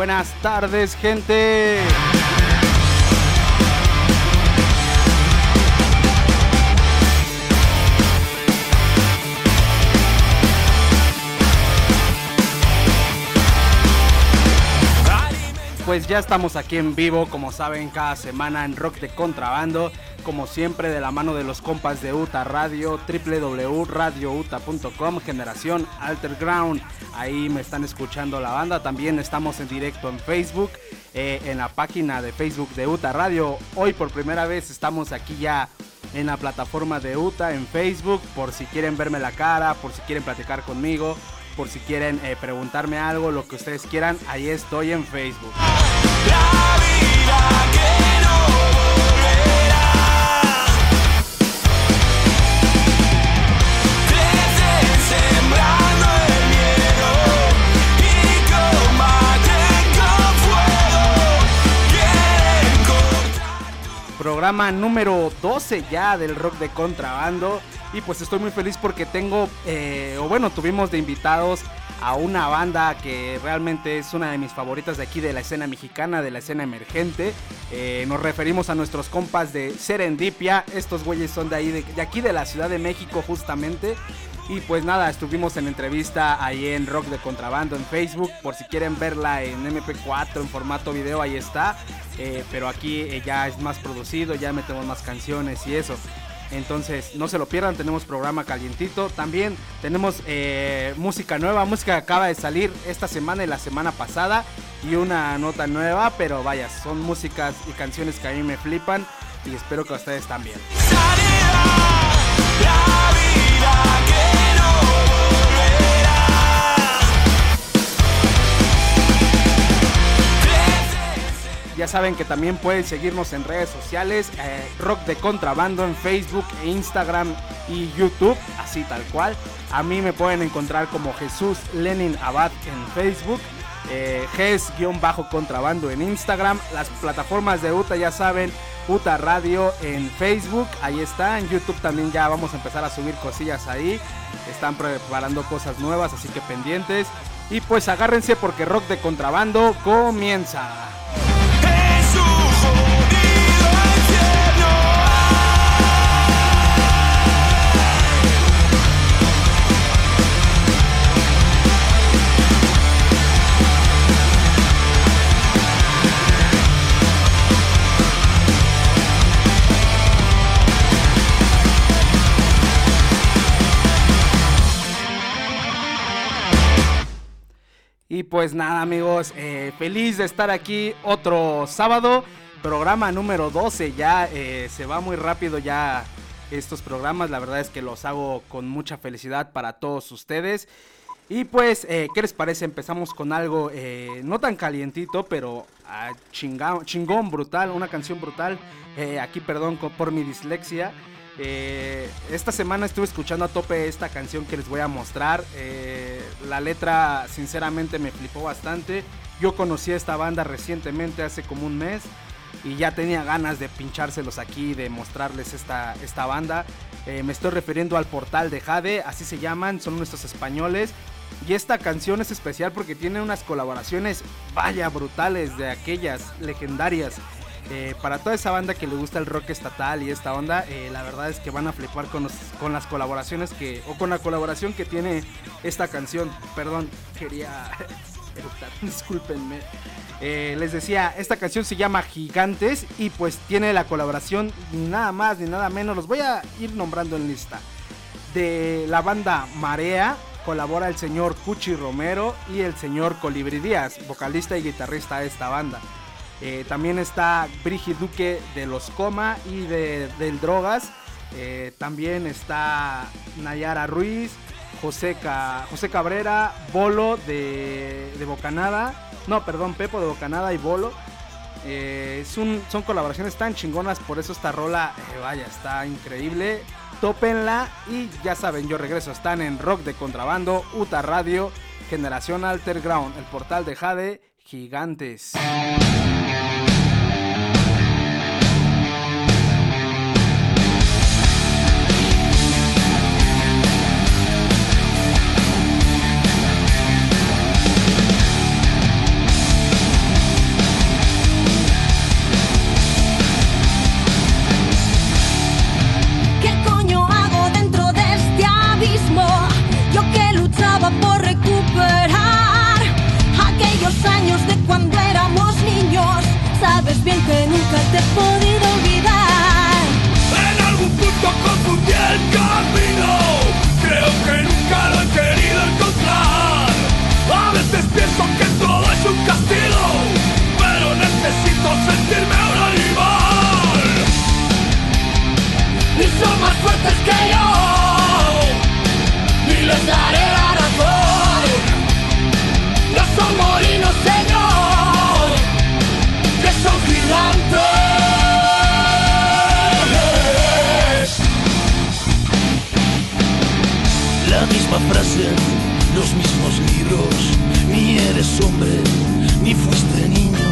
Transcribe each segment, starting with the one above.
Buenas tardes, gente. Pues ya estamos aquí en vivo, como saben, cada semana en Rock de Contrabando, como siempre de la mano de los compas de UTA Radio, www.radiouta.com, generación Alterground. Ahí me están escuchando la banda. También estamos en directo en Facebook, eh, en la página de Facebook de UTA Radio. Hoy por primera vez estamos aquí ya en la plataforma de UTA en Facebook, por si quieren verme la cara, por si quieren platicar conmigo por si quieren eh, preguntarme algo, lo que ustedes quieran, ahí estoy en Facebook. programa número 12 ya del rock de contrabando. Y pues estoy muy feliz porque tengo, eh, o bueno, tuvimos de invitados a una banda que realmente es una de mis favoritas de aquí de la escena mexicana, de la escena emergente. Eh, nos referimos a nuestros compas de Serendipia. Estos güeyes son de ahí, de aquí de la Ciudad de México justamente. Y pues nada, estuvimos en entrevista ahí en Rock de Contrabando en Facebook. Por si quieren verla en MP4, en formato video, ahí está. Eh, pero aquí ya es más producido, ya metemos más canciones y eso. Entonces, no se lo pierdan, tenemos programa calientito. También tenemos eh, música nueva, música que acaba de salir esta semana y la semana pasada. Y una nota nueva, pero vaya, son músicas y canciones que a mí me flipan. Y espero que ustedes también. Ya saben que también pueden seguirnos en redes sociales, eh, Rock de Contrabando en Facebook, e Instagram y YouTube, así tal cual. A mí me pueden encontrar como Jesús Lenin Abad en Facebook, eh, GES-contrabando en Instagram, las plataformas de UTA ya saben, UTA Radio en Facebook, ahí está, en YouTube también ya vamos a empezar a subir cosillas ahí, están preparando cosas nuevas, así que pendientes. Y pues agárrense porque Rock de Contrabando comienza. Y pues nada amigos, eh, feliz de estar aquí otro sábado, programa número 12, ya eh, se va muy rápido ya estos programas, la verdad es que los hago con mucha felicidad para todos ustedes. Y pues, eh, ¿qué les parece? Empezamos con algo no tan calientito, pero ah, chingón, brutal, una canción brutal. aquí perdón por mi dislexia. Eh, esta semana estuve escuchando a tope esta canción que les voy a mostrar. Eh, la letra sinceramente me flipó bastante. Yo conocí a esta banda recientemente, hace como un mes. Y ya tenía ganas de pinchárselos aquí, de mostrarles esta, esta banda. Eh, me estoy refiriendo al portal de Jade, así se llaman, son nuestros españoles. Y esta canción es especial porque tiene unas colaboraciones, vaya, brutales, de aquellas legendarias. Eh, para toda esa banda que le gusta el rock estatal y esta onda, eh, la verdad es que van a flipar con, las colaboraciones que, o con la colaboración que tiene esta canción. Perdón, quería discúlpenme. Eh, les decía, esta canción se llama Gigantes y pues tiene la colaboración ni nada más ni nada menos, los voy a ir nombrando en lista. De la banda Marea colabora el señor Cuchi Romero y el señor Colibri Díaz, vocalista y guitarrista de esta banda. Eh, también está Brigi Duque de los Coma y de, del Drogas. Eh, también está Nayara Ruiz, José, José Cabrera, Bolo de, Bocanada. No, perdón, Pepo de Bocanada y Bolo. Eh, son, son colaboraciones tan chingonas, por eso esta rola, vaya, está increíble. Tópenla y ya saben, yo regreso. Están en Rock de Contrabando, UTA Radio, Generación Alterground, el portal de Jade, Gigantes. Eres hombre, ni fuiste niño,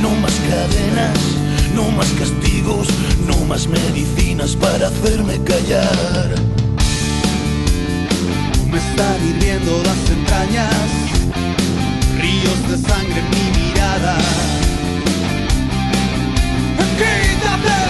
no más cadenas, no más castigos, no más medicinas para hacerme callar. Me están hirviendo las entrañas, ríos de sangre en mi mirada. Quítate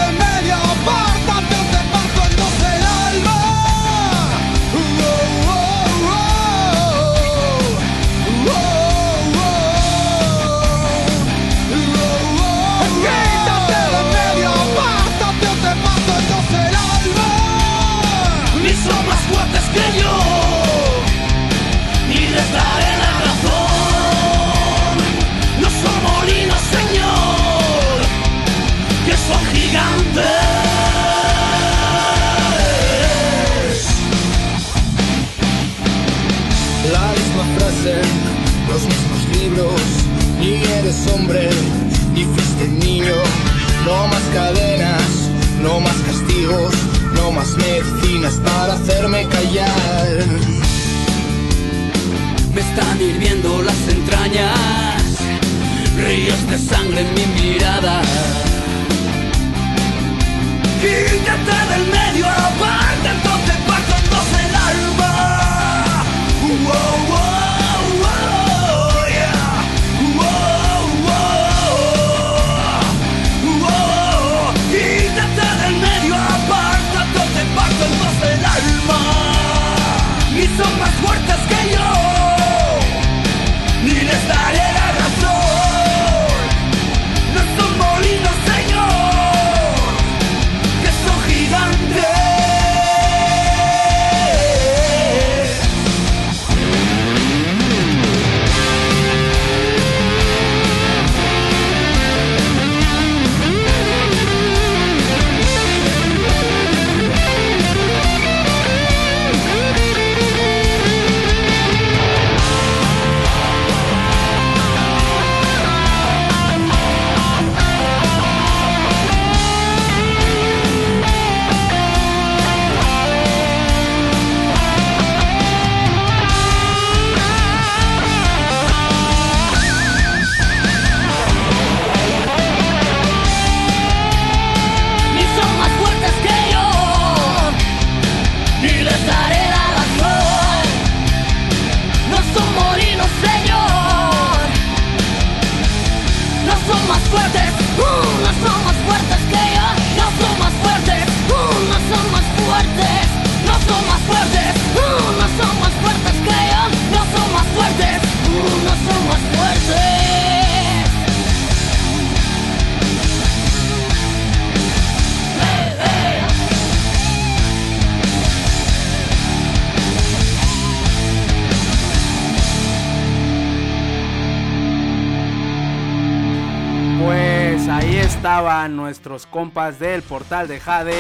nuestros compas del portal de Jade,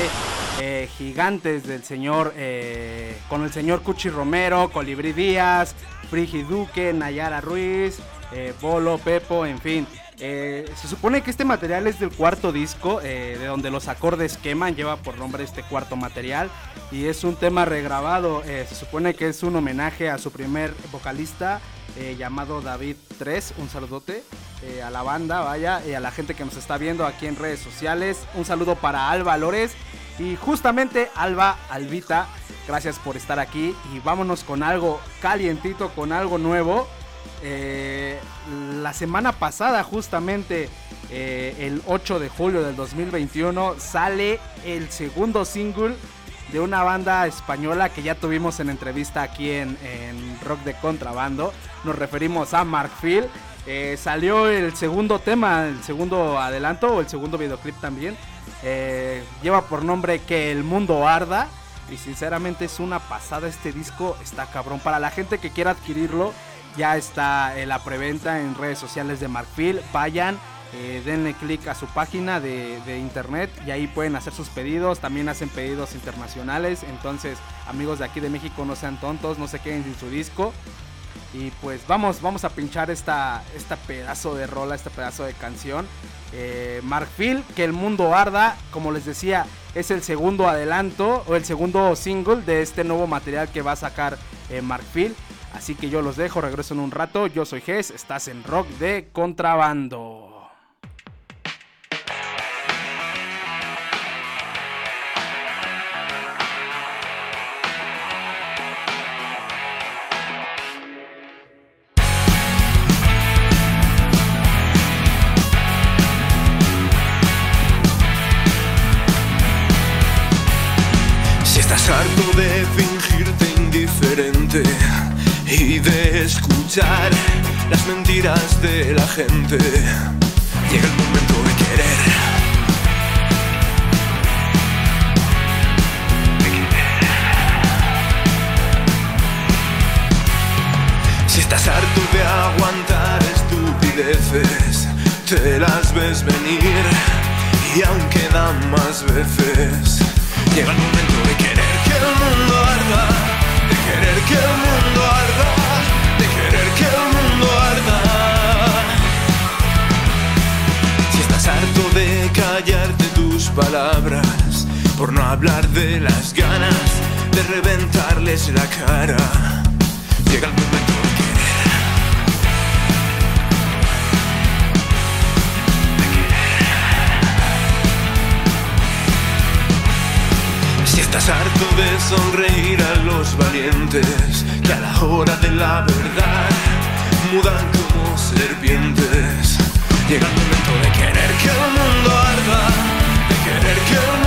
eh, gigantes del señor, eh, con el señor Cuchi Romero, Colibrí Díaz, Frigi Duque, Nayara Ruiz, eh, Bolo, Pepo, en fin. Eh, se supone que este material es del cuarto disco, de donde los acordes queman, lleva por nombre este cuarto material, y es un tema regrabado, se supone que es un homenaje a su primer vocalista, llamado David 3, un saludote eh, a la banda, vaya, y a la gente que nos está viendo aquí en redes sociales. Un saludo para Alba Lores y justamente Alba Albita, gracias por estar aquí y vámonos con algo calientito, con algo nuevo. Eh, la semana pasada, justamente eh, el 8 de julio del 2021, sale el segundo single de una banda española que ya tuvimos en entrevista aquí en, en Rock de Contrabando. Nos referimos a Markfield. Eh, salió el segundo tema, el segundo adelanto o el segundo videoclip también. Eh, lleva por nombre Que el mundo arda. Y sinceramente es una pasada este disco. Está cabrón. Para la gente que quiera adquirirlo, ya está en la preventa en redes sociales de Markfield. Vayan, eh, denle clic a su página de, de internet y ahí pueden hacer sus pedidos. También hacen pedidos internacionales. Entonces, amigos de aquí de México, no sean tontos, no se queden sin su disco. Y pues vamos, vamos a pinchar esta, esta pedazo de rola, este pedazo de canción. Eh, Mark Phil, que el mundo arda, como les decía, es el segundo adelanto o el segundo single de este nuevo material que va a sacar eh, Mark Phil. Así que yo los dejo, regreso en un rato. Yo soy Gess, estás en rock de contrabando. De la gente, llega el momento de querer. Si estás harto de aguantar estupideces, te las ves venir y aún quedan más veces. Llega el momento de querer que el mundo arda, de querer que el mundo arda, de querer que el mundo palabras, por no hablar de las ganas de reventarles la cara, llega el momento de querer. Si estás harto de sonreír a los valientes, que a la hora de la verdad mudan como serpientes, llega el momento de querer que el mundo de querer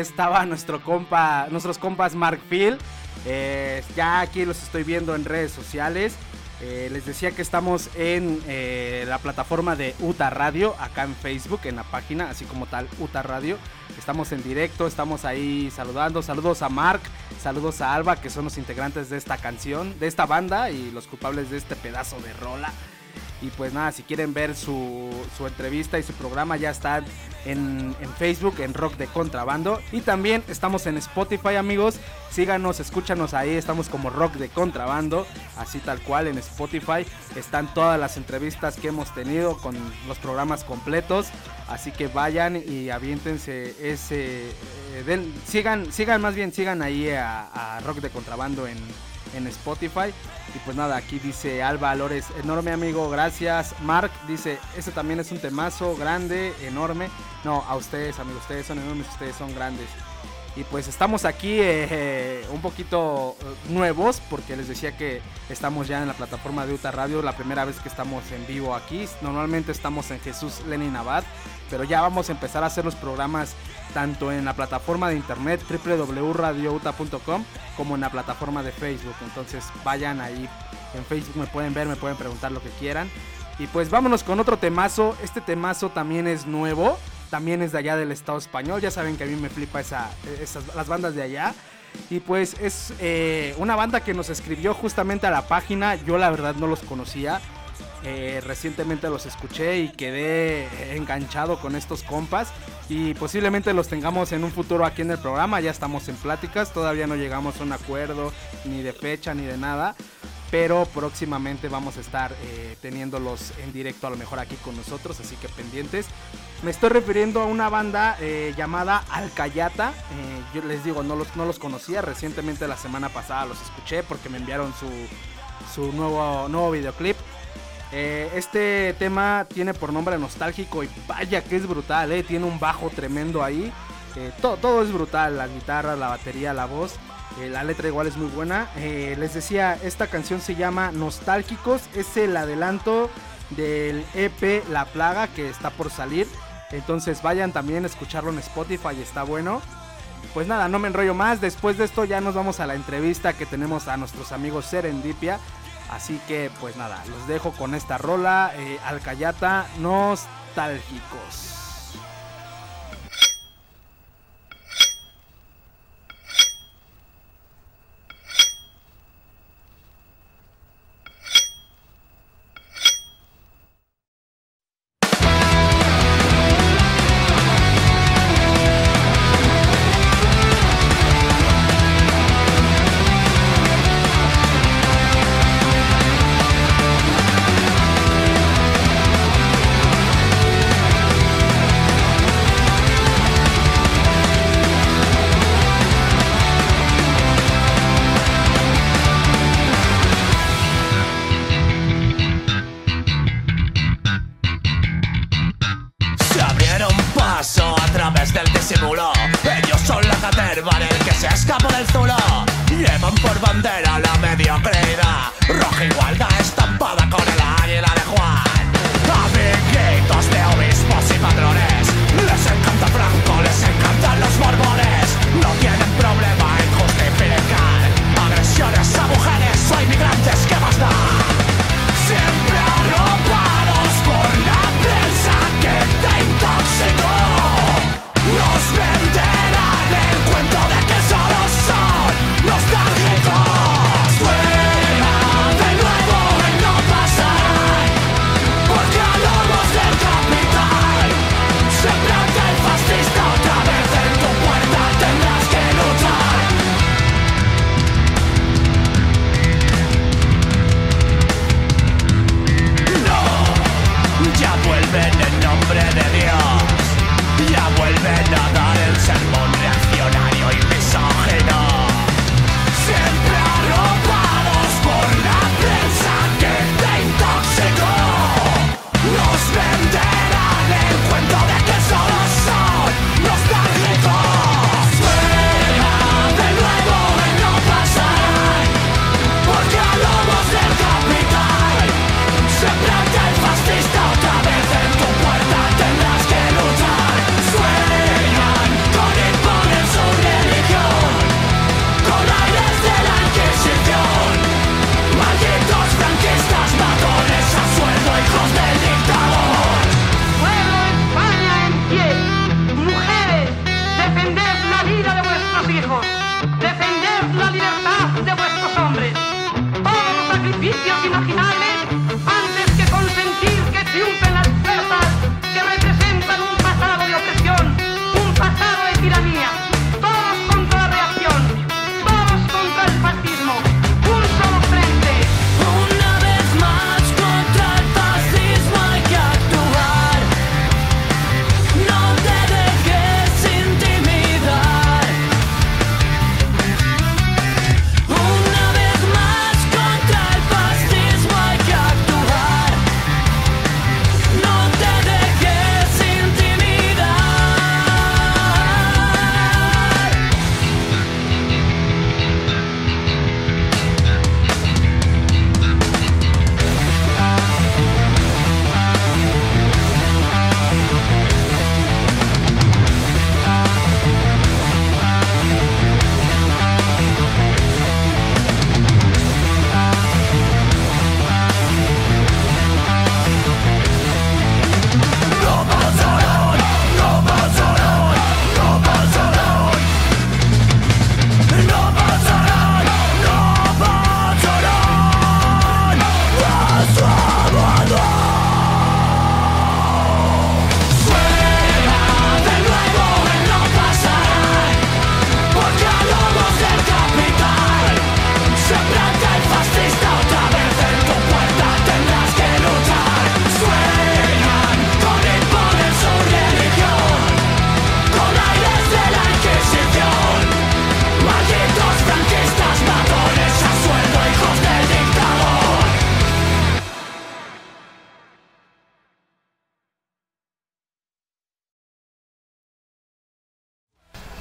estaba nuestro compa, nuestros compas Mark Phil. Eh, ya aquí los estoy viendo en redes sociales. Eh, les decía que estamos en eh, la plataforma de UTA Radio, acá en Facebook, en la página, así como tal, UTA Radio. Estamos en directo, estamos ahí saludando. Saludos a Mark, saludos a Alba, que son los integrantes de esta canción, de esta banda y los culpables de este pedazo de rola. Y pues nada, si quieren ver su, su entrevista y su programa ya están en, en Facebook, en Rock de Contrabando. Y también estamos en Spotify, amigos. Síganos, escúchanos ahí, estamos como Rock de Contrabando, así tal cual en Spotify. Están todas las entrevistas que hemos tenido con los programas completos. Así que vayan y aviéntense ese... eh, sigan, sigan más bien, sigan ahí a, a Rock de Contrabando en, en Spotify. Y pues nada, aquí dice Alba Lores, enorme amigo, gracias. Mark dice, ese también es un temazo grande, enorme. No, a ustedes, amigos, ustedes son enormes, ustedes son grandes. Y pues estamos aquí eh, eh, un poquito eh, nuevos, porque les decía que estamos ya en la plataforma de Uta Radio, la primera vez que estamos en vivo aquí. Normalmente estamos en Jesús Lenin Abad, pero ya vamos a empezar a hacer los programas tanto en la plataforma de internet www.radiouta.com como en la plataforma de Facebook. Entonces vayan ahí en Facebook, me pueden ver, me pueden preguntar lo que quieran. Y pues vámonos con otro temazo. Este temazo también es nuevo, también es de allá del Estado español. Ya saben que a mí me flipa esa, esas, las bandas de allá. Y pues es eh, una banda que nos escribió justamente a la página. Yo la verdad no los conocía. Eh, recientemente los escuché y quedé enganchado con estos compas. Y posiblemente los tengamos en un futuro aquí en el programa. Ya estamos en pláticas. Todavía no llegamos a un acuerdo ni de fecha ni de nada pero próximamente vamos a estar eh, teniéndolos en directo a lo mejor aquí con nosotros, así que pendientes. Me estoy refiriendo a una banda eh, llamada Alcayata, eh, yo les digo, no los, no los conocía, recientemente la semana pasada los escuché porque me enviaron su, su nuevo, nuevo videoclip. Este tema tiene por nombre nostálgico y vaya que es brutal, tiene un bajo tremendo ahí. todo, todo es brutal, la guitarra, la batería, la voz. Eh, la letra igual es muy buena. Eh, les decía, esta canción se llama Nostálgicos. Es el adelanto del EP La Plaga que está por salir. Entonces vayan también a escucharlo en Spotify, está bueno. Pues nada, no me enrollo más. Después de esto ya nos vamos a la entrevista que tenemos a nuestros amigos Serendipia. Así que pues nada, los dejo con esta rola, eh, Alcayata, nostálgicos.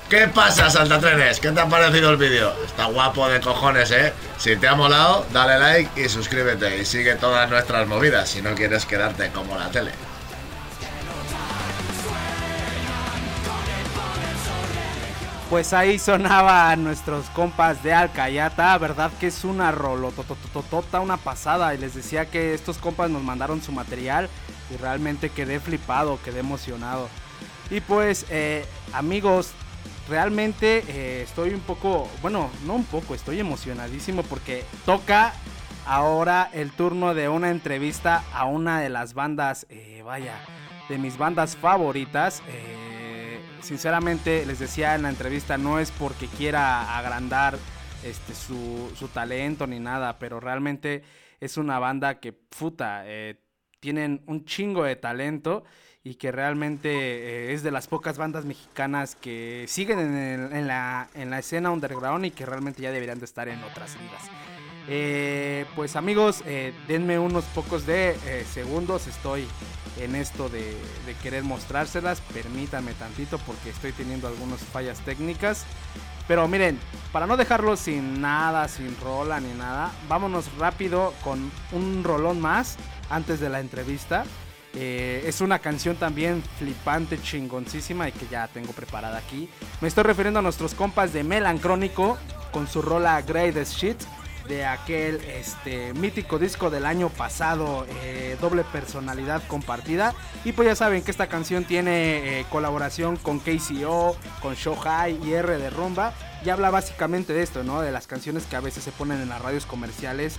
¿Qué pasa, saltatrenes? ¿Qué te ha parecido el vídeo? Está guapo de cojones, ¿eh? Si te ha molado, dale like y suscríbete y sigue todas nuestras movidas si no quieres quedarte como la tele. Pues ahí sonaban nuestros compas de Alcayata, verdad que es una rolotototota, una pasada. Y les decía que estos compas nos mandaron su material y realmente quedé flipado, quedé emocionado. Y pues, eh, amigos, realmente eh, estoy un poco, bueno, no un poco, estoy emocionadísimo porque toca ahora el turno de una entrevista a una de las bandas, eh, vaya, de mis bandas favoritas. sinceramente, les decía en la entrevista, no es porque quiera agrandar este, su, su talento ni nada, pero realmente es una banda que, puta, tienen un chingo de talento y que realmente eh, es de las pocas bandas mexicanas que siguen en, la, escena underground y que realmente ya deberían de estar en otras ligas. Eh, pues amigos, eh, denme unos pocos de segundos, estoy en esto de, de, querer mostrárselas, permítanme tantito porque estoy teniendo algunas fallas técnicas. Pero miren, para no dejarlo sin nada, sin rola ni nada, vámonos rápido con un rolón más antes de la entrevista. Eh, es una canción también flipante, chingoncísima y que ya tengo preparada aquí. Me estoy refiriendo a nuestros compas de Melancrónico con su rola Greatest Shit de aquel este, mítico disco del año pasado, eh, doble personalidad compartida. Y pues ya saben que esta canción tiene eh, colaboración con KCO, con Show High y R de Rumba. Y habla básicamente de esto, ¿no? De las canciones que a veces se ponen en las radios comerciales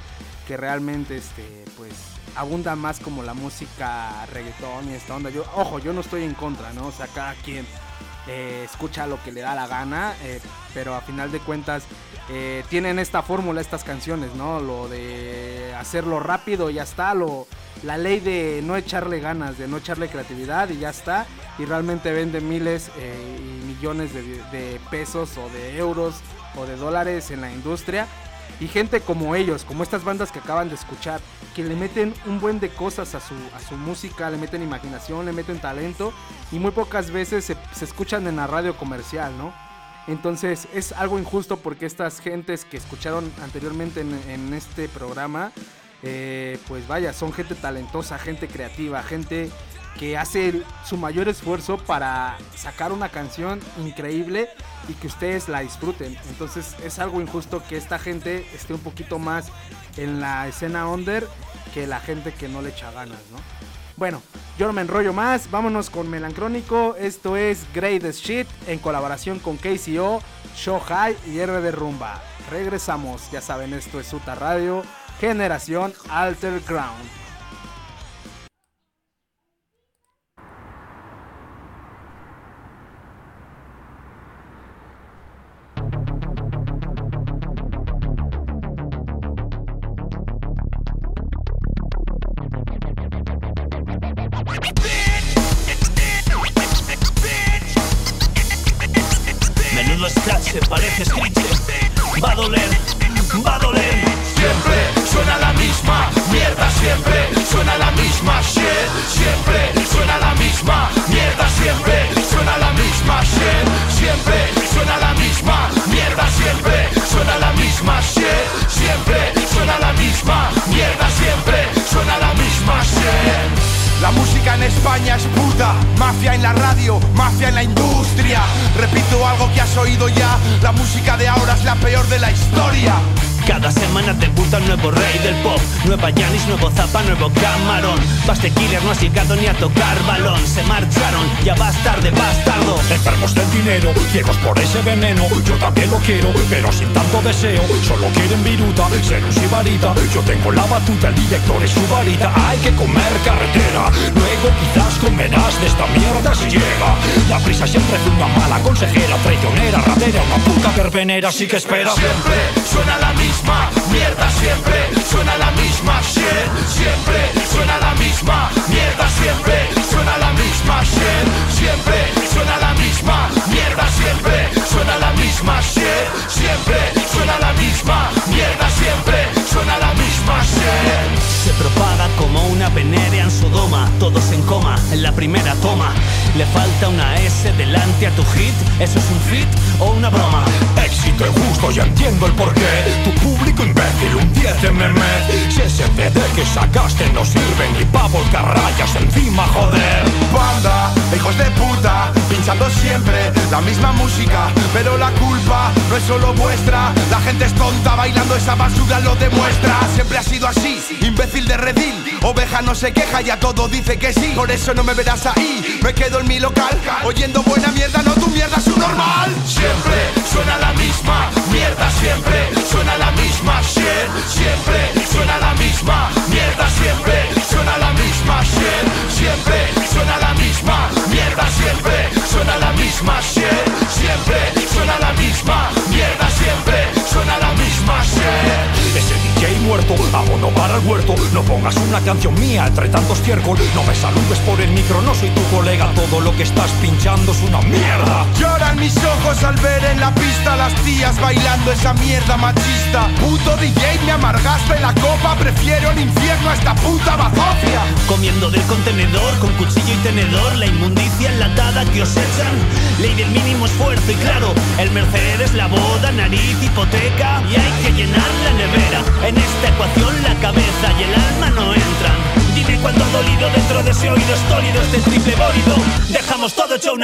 que realmente, este, pues abunda más como la música reggaetón y esta onda. Yo, ojo, yo no estoy en contra, ¿no? O sea, cada quien eh, escucha lo que le da la gana, eh, pero a final de cuentas eh, tienen esta fórmula, estas canciones, ¿no? Lo de hacerlo rápido, y ya está, lo, la ley de no echarle ganas, de no echarle creatividad y ya está, y realmente vende miles y millones de, de pesos o de euros o de dólares en la industria y gente como ellos, como estas bandas que acaban de escuchar, que le meten un buen de cosas a su, a su música, le meten imaginación, le meten talento y muy pocas veces se, escuchan en la radio comercial, ¿no? Entonces es algo injusto porque estas gentes que escucharon anteriormente en, este programa, eh, pues vaya, son gente talentosa, gente creativa, gente que hace su mayor esfuerzo para sacar una canción increíble y que ustedes la disfruten. Entonces es algo injusto que esta gente esté un poquito más en la escena under que la gente que no le echa ganas, ¿no? Bueno, yo no me enrollo más, vámonos con Melancrónico. Esto es Greatest Shit en colaboración con KCO, Show High y R de Rumba. Regresamos, ya saben, esto es Uta Radio, Generación Alter Ground. Se parece escrito Va a doler, va a doler. Siempre suena la misma mierda Siempre suena la misma shit. Siempre suena la misma mierda Siempre suena la misma shit. Siempre suena la misma mierda Siempre suena la misma shit. Siempre suena la misma mierda Siempre suena la misma shit la música en España es puta, mafia en la radio, mafia en la industria. Repito algo que has oído ya, la música de ahora es la peor de la historia. Cada semana te gusta un nuevo rey del pop. Nueva Janis, nuevo Zapa, nuevo Camarón. Baste Killer no has llegado ni a tocar balón. Se marcharon, ya vas tarde, bastardo. Enfermos del dinero, ciegos por ese veneno. Yo también lo quiero, pero sin tanto deseo. Solo quieren viruta, ser un sibarita Yo tengo la batuta, el director es su varita. Hay que comer carretera Luego quizás comerás de esta mierda si llega. La prisa siempre fue una mala consejera Traicionera, ratera, una puta verbenera Así que espera. Siempre suena la misma mierda siempre suena la misma shit siempre suena la misma mierda siempre suena la misma shit siempre suena la misma mierda siempre suena la misma shit siempre suena la misma mierda siempre suena la misma shit se propaga como una venérea en Sodoma, todos en coma en la primera toma. Le falta una S delante a tu hit, ¿eso es un fit o una broma? Éxito y entiendo el porqué Tu público imbécil, un 10 de meme Si ese CD que sacaste no sirve ni pa' volcar rayas encima, joder Banda, hijos de puta, pinchando siempre la misma música, pero la culpa no es solo vuestra. La gente es tonta, bailando esa basura lo Siempre ha sido así, imbécil de redil. Oveja no se queja y a todo dice que sí. Por eso no me verás ahí, me quedo en mi local, oyendo buena mierda, no tu mierda, su normal. Siempre suena la misma mierda, siempre suena la misma shit. Siempre suena la misma mierda, siempre suena la misma shit. Siempre suena la misma mierda, siempre suena la misma shit. Siempre suena la misma mierda, siempre suena la misma shit. DJ muerto, abono para el huerto. No pongas una canción mía entre tantos estiércol No me saludes por el micro, no soy tu colega. Todo lo que estás pinchando es una mierda. Lloran mis ojos al ver en la pista las tías bailando esa mierda machista. Puto DJ, me amargaste la copa, prefiero el infierno a esta puta bazofia. Comiendo del contenedor con cuchillo y tenedor La inmundicia enlatada que os echan. Ley del mínimo esfuerzo y claro El Mercedes, la boda, nariz, hipoteca. Y hay que llenar la nevera En esta ecuación la cabeza y el alma no entran. Dime cuánto ha dolido dentro de ese oído estólido Este triple bólido. Dejamos todo hecho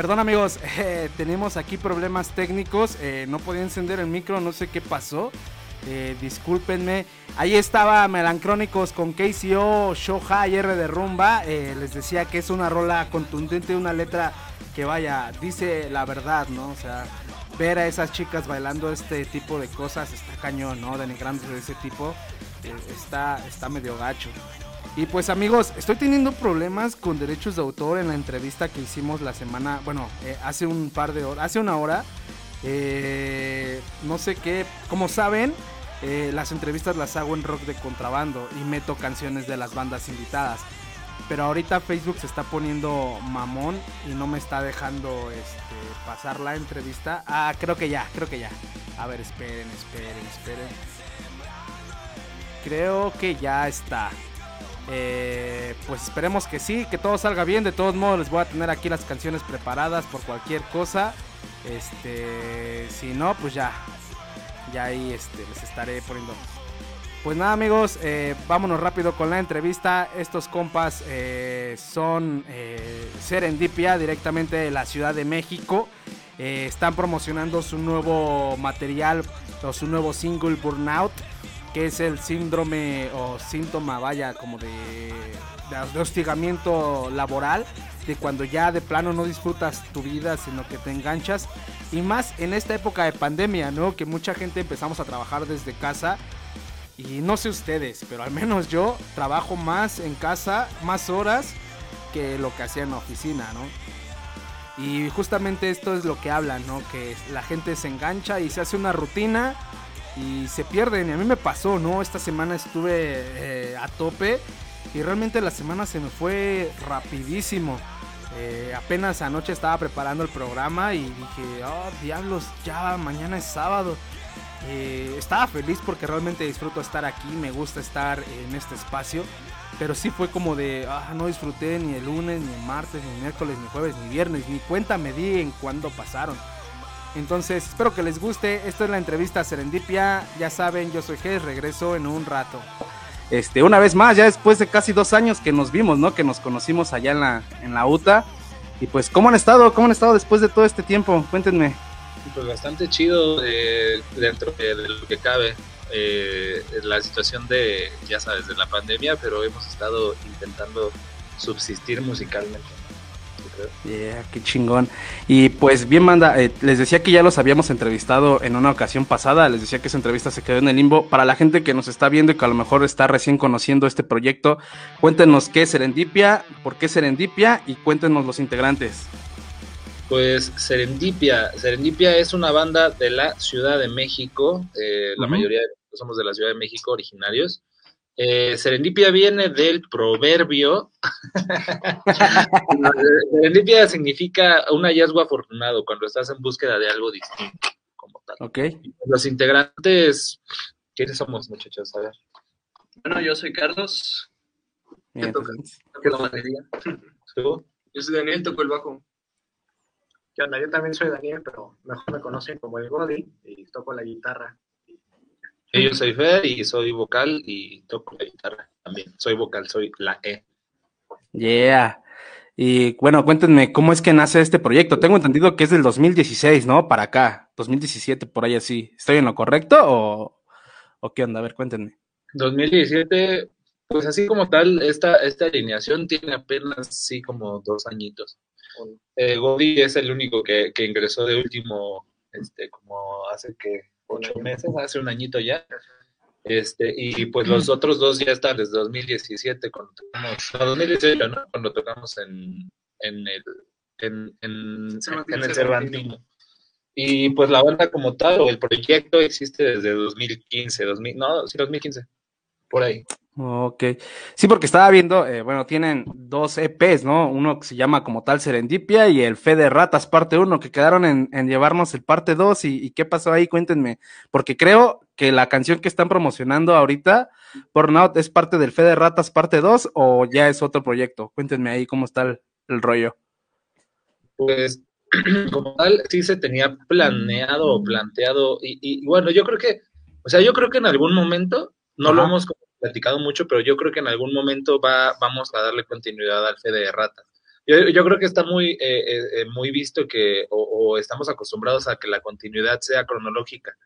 perdón amigos, eh, tenemos aquí problemas técnicos, eh, no podía encender el micro, no sé qué pasó, eh, discúlpenme. Ahí estaba Melancrónicos con KCO, Show High R de Rumba, eh, les decía que es una rola contundente, una letra que vaya, dice la verdad, ¿no? O sea, ver a esas chicas bailando este tipo de cosas está cañón, ¿no? Denigrándose de ese tipo, está, está medio gacho. Y pues amigos, estoy teniendo problemas con derechos de autor en la entrevista que hicimos la semana, bueno, eh, hace un par de horas, hace una hora. Eh, no sé qué, como saben, eh, las entrevistas las hago en rock de contrabando y meto canciones de las bandas invitadas. Pero ahorita Facebook se está poniendo mamón y no me está dejando este, pasar la entrevista. Ah, creo que ya, creo que ya. A ver, esperen, esperen, esperen. Creo que ya está. Eh, pues esperemos que sí, que todo salga bien. De todos modos, les voy a tener aquí las canciones preparadas por cualquier cosa. Este, si no, pues ya, ya ahí este, les estaré poniendo. Pues nada, amigos, eh, vámonos rápido con la entrevista. Estos compas eh, son eh, Serendipia, directamente de la Ciudad de México. Están promocionando su nuevo material o su nuevo single Burnout que es el síndrome o síntoma, vaya, como de, de, hostigamiento laboral, de cuando ya de plano no disfrutas tu vida, sino que te enganchas. Y más en esta época de pandemia, ¿no? Que mucha gente empezamos a trabajar desde casa. Y no sé ustedes, pero al menos yo trabajo más en casa, más horas que lo que hacía en la oficina, ¿no? Y justamente esto es lo que hablan, ¿no? Que la gente se engancha y se hace una rutina y se pierden. Y a mí me pasó, ¿no? Esta semana estuve eh, a tope y realmente la semana se me fue rapidísimo. Eh, apenas anoche estaba preparando el programa y dije, oh diablos, ya mañana es sábado. Eh, estaba feliz porque realmente disfruto estar aquí, me gusta estar en este espacio. Pero sí fue como de, ah, no disfruté ni el lunes, ni el martes, ni el miércoles, ni jueves, ni viernes, ni cuenta me di en cuándo pasaron. Entonces, espero que les guste. Esta es la entrevista a Serendipia. Ya saben, yo soy Gés, regreso en un rato. Este, una vez más, ya después de casi dos años que nos vimos, ¿no? Que nos conocimos allá en la, en la UTA. Y pues, ¿cómo han estado? ¿Cómo han estado después de todo este tiempo? Cuéntenme. Pues bastante chido eh, dentro de, de lo que cabe. Eh, la situación de, ya sabes, de la pandemia, pero hemos estado intentando subsistir musicalmente. Yeah, qué chingón. Y pues bien, manda, eh, les decía que ya los habíamos entrevistado en una ocasión pasada, les decía que esa entrevista se quedó en el limbo. Para la gente que nos está viendo y que a lo mejor está recién conociendo este proyecto, cuéntenos qué es Serendipia, por qué Serendipia y cuéntenos los integrantes. Pues Serendipia. Serendipia es una banda de la Ciudad de México. eh, La mayoría de nosotros somos de la Ciudad de México originarios. Eh, Serendipia viene del proverbio. Serendipia significa un hallazgo afortunado cuando estás en búsqueda de algo distinto, como tal. ¿Ok? Los integrantes, ¿quiénes somos, muchachos? A ver. Bueno, yo soy Carlos, toca? pues, toco la batería. ¿Tú? Yo soy Daniel, toco el bajo. ¿Qué onda? Yo también soy Daniel, pero mejor me conocen como el Godi y toco la guitarra. Yo soy Fer y soy vocal y toco la guitarra también. Soy vocal, soy la E. Yeah. Y bueno, cuéntenme, ¿cómo es que nace este proyecto? Tengo entendido que es del 2016, ¿no? Para acá, 2017, por ahí así. ¿Estoy en lo correcto o, o qué onda? A ver, cuéntenme. 2017, pues así como tal, esta, esta alineación tiene apenas sí como dos añitos. Eh, Godi es el único que, que ingresó de último, este, como hace que ocho meses, hace un añito ya. Este, y pues los otros dos ya están desde 2017, cuando tocamos, no, 2018, ¿no? Cuando tocamos en, en el, en, en, Cervantino. en el Cervantino. Y pues la banda como tal, o el proyecto existe desde 2015, 2000, no, sí, 2015, por ahí. Ok. Sí, porque estaba viendo, eh, bueno, tienen dos EPs, ¿no? Uno que se llama como tal Serendipia y el Fe de Ratas parte 1, que quedaron en, en llevarnos el parte 2. Y, y qué pasó ahí? Cuéntenme. Porque creo que la canción que están promocionando ahorita, Burnout, es parte del Fe de Ratas parte 2 o ya es otro proyecto. Cuéntenme ahí cómo está el, el rollo. Pues como tal, sí se tenía planeado o planteado, y, y, bueno, yo creo que, o sea, yo creo que en algún momento, no lo hemos platicado mucho, pero yo creo que en algún momento va, vamos a darle continuidad al Fede de Ratas. Yo, yo creo que está muy, eh, eh, eh, muy visto que, o, o estamos acostumbrados a que la continuidad sea cronológica.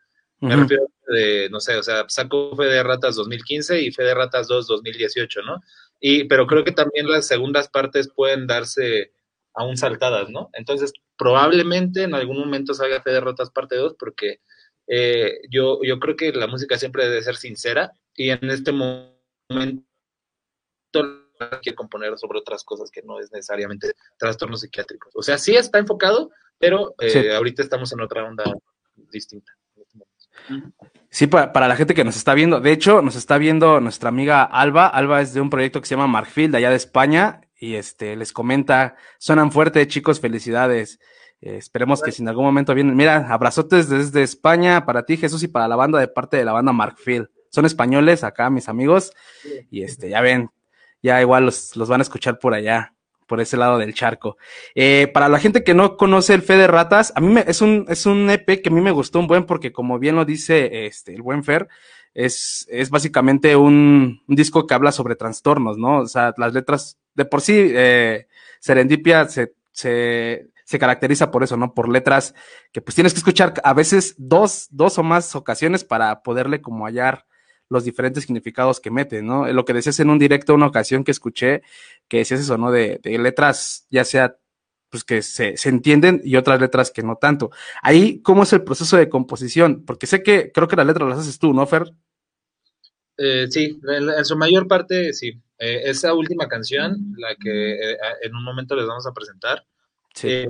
Me refiero de, no sé, o sea, saco Fede de Ratas 2015 y Fede de Ratas 2 2018, ¿no? Y, pero creo que también las segundas partes pueden darse aún saltadas, ¿no? Entonces, probablemente en algún momento salga Fede de Ratas parte 2 porque eh, yo, yo creo que la música siempre debe ser sincera y en este mo- momento quiere componer sobre otras cosas que no es necesariamente trastornos psiquiátricos. O sea, sí está enfocado, pero eh, Sí. ahorita estamos en otra onda distinta. este. Sí, pa- para, la gente que nos está viendo. De hecho, nos está viendo nuestra amiga Alba. Alba es de un proyecto que se llama Markfield, de allá de España. Y este les comenta, suenan fuerte, chicos, felicidades. Eh, esperemos que si en algún momento vienen. Mira, abrazotes desde España para ti, Jesús, y para la banda de parte de la banda Markfield. Son españoles acá, mis amigos. Y este, ya ven, ya igual los, los van a escuchar por allá, por ese lado del charco. Eh, para la gente que no conoce el Fe de Ratas, a mí me, es un, es un EP que a mí me gustó un buen porque como bien lo dice este, el buen Fer, es, es básicamente un, un disco que habla sobre trastornos, ¿no? O sea, las letras, de por sí, eh, Serendipia se, se, se caracteriza por eso, ¿no? Por letras que pues tienes que escuchar a veces dos, dos o más ocasiones para poderle como hallar los diferentes significados que mete, ¿no? Lo que decías en un directo, una ocasión que escuché, que decías eso, ¿no? De, de letras, ya sea, pues que se, se entienden y otras letras que no tanto. Ahí, ¿cómo es el proceso de composición? Porque sé que, creo que las letras las haces tú, ¿no, Fer? Eh, sí, en, su mayor parte sí. Eh, esa última canción, la que eh, en un momento les vamos a presentar, Sí.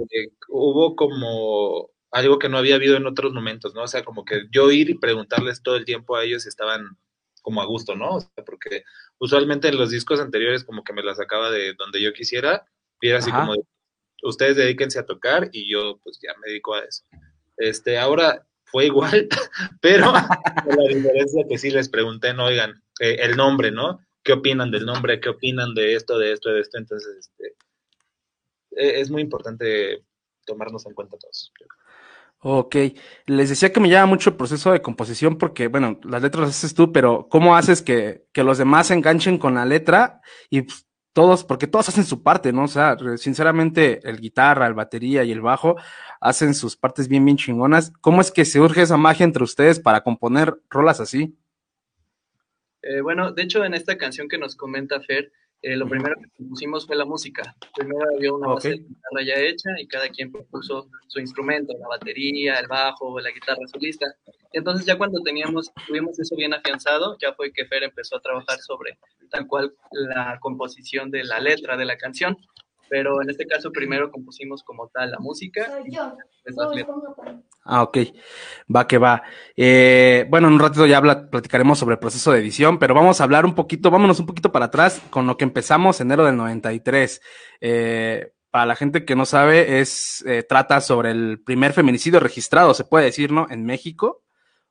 hubo como algo que no había habido en otros momentos, ¿no? O sea, como que yo ir y preguntarles todo el tiempo a ellos si estaban como a gusto, ¿no? O sea, porque usualmente en los discos anteriores como que me la sacaba de donde yo quisiera y era así Ajá. como de, ustedes dedíquense a tocar y yo pues ya me dedico a eso. Este, ahora fue igual, pero con la diferencia que sí les pregunté, no, oigan, eh, el nombre, ¿no? ¿Qué opinan del nombre? ¿Qué opinan de esto, de esto, de esto? Entonces, este, eh, es muy importante tomarnos en cuenta todos. Ok, les decía que me llama mucho el proceso de composición porque, bueno, las letras las haces tú, pero ¿cómo haces que, que los demás se enganchen con la letra? Y pues, todos, porque todos hacen su parte, ¿no? O sea, sinceramente, el guitarra, el batería y el bajo hacen sus partes bien, bien chingonas. ¿Cómo es que se urge esa magia entre ustedes para componer rolas así? Eh, bueno, de hecho, en esta canción que nos comenta Fer, eh, lo primero que pusimos fue la música. Primero había una base de guitarra ya hecha y cada quien propuso su instrumento, la batería, el bajo, la guitarra solista. Entonces ya cuando teníamos, tuvimos eso bien afianzado, ya fue que Fer empezó a trabajar sobre tal cual la composición de la letra de la canción. Pero en este caso primero compusimos como tal la música y después las letras. Ah, ok. Va que va. Eh, bueno, en un ratito ya habla- platicaremos sobre el proceso de edición, pero vamos a hablar un poquito, vámonos un poquito para atrás con lo que empezamos enero del 93. Eh, para la gente que no sabe, es, eh, trata sobre el primer feminicidio registrado, se puede decir, ¿no? En México,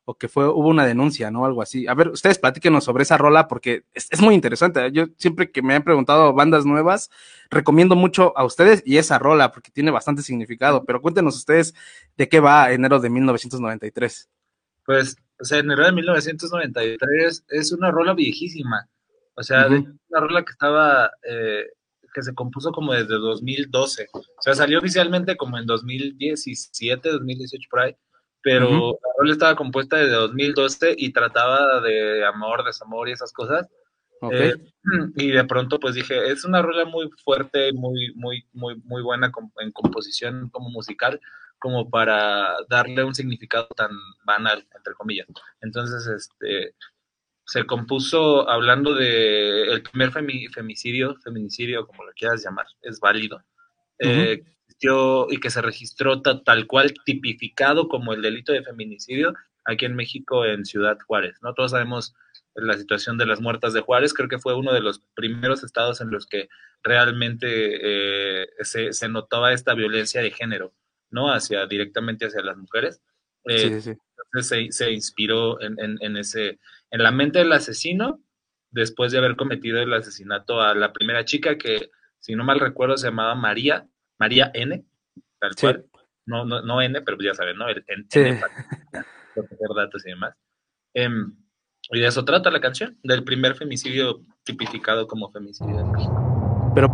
o que fue, hubo una denuncia, ¿no? Algo así. A ver, ustedes platíquenos sobre esa rola porque es, es muy interesante. Yo siempre que me han preguntado bandas nuevas, recomiendo mucho a ustedes y esa rola porque tiene bastante significado, pero cuéntenos ustedes de qué va enero de 1993. Pues, o sea, enero de 1993 es una rola viejísima. O sea, Ujú. hecho, una rola que estaba, eh, que se compuso como desde 2012. O sea, salió oficialmente como en 2017, 2018 por ahí, pero la rola estaba compuesta desde 2012 y trataba de amor, desamor y esas cosas. Eh, y de pronto pues dije, es una rola muy fuerte, muy, muy, muy, muy buena en composición como musical, como para darle un significado tan banal, entre comillas. Entonces, este, se compuso hablando de el primer femi- femicidio, feminicidio, como lo quieras llamar, es válido. Eh, y que se registró ta- tal cual tipificado como el delito de feminicidio aquí en México, en Ciudad Juárez, ¿no? Todos sabemos la situación de las muertas de Juárez, creo que fue uno de los primeros estados en los que realmente eh, se, se notaba esta violencia de género, ¿no? Hacia, directamente hacia las mujeres. Eh, Sí, sí, sí. entonces se, se inspiró en, en, en ese, en la mente del asesino, después de haber cometido el asesinato a la primera chica que, si no mal recuerdo, se llamaba María, María N, tal Sí. cual. No, no, no N, pero ya saben, ¿no? El, Sí. N para proteger datos y demás. Em, y de eso trata la canción, del primer femicidio tipificado como femicidio en México. Pero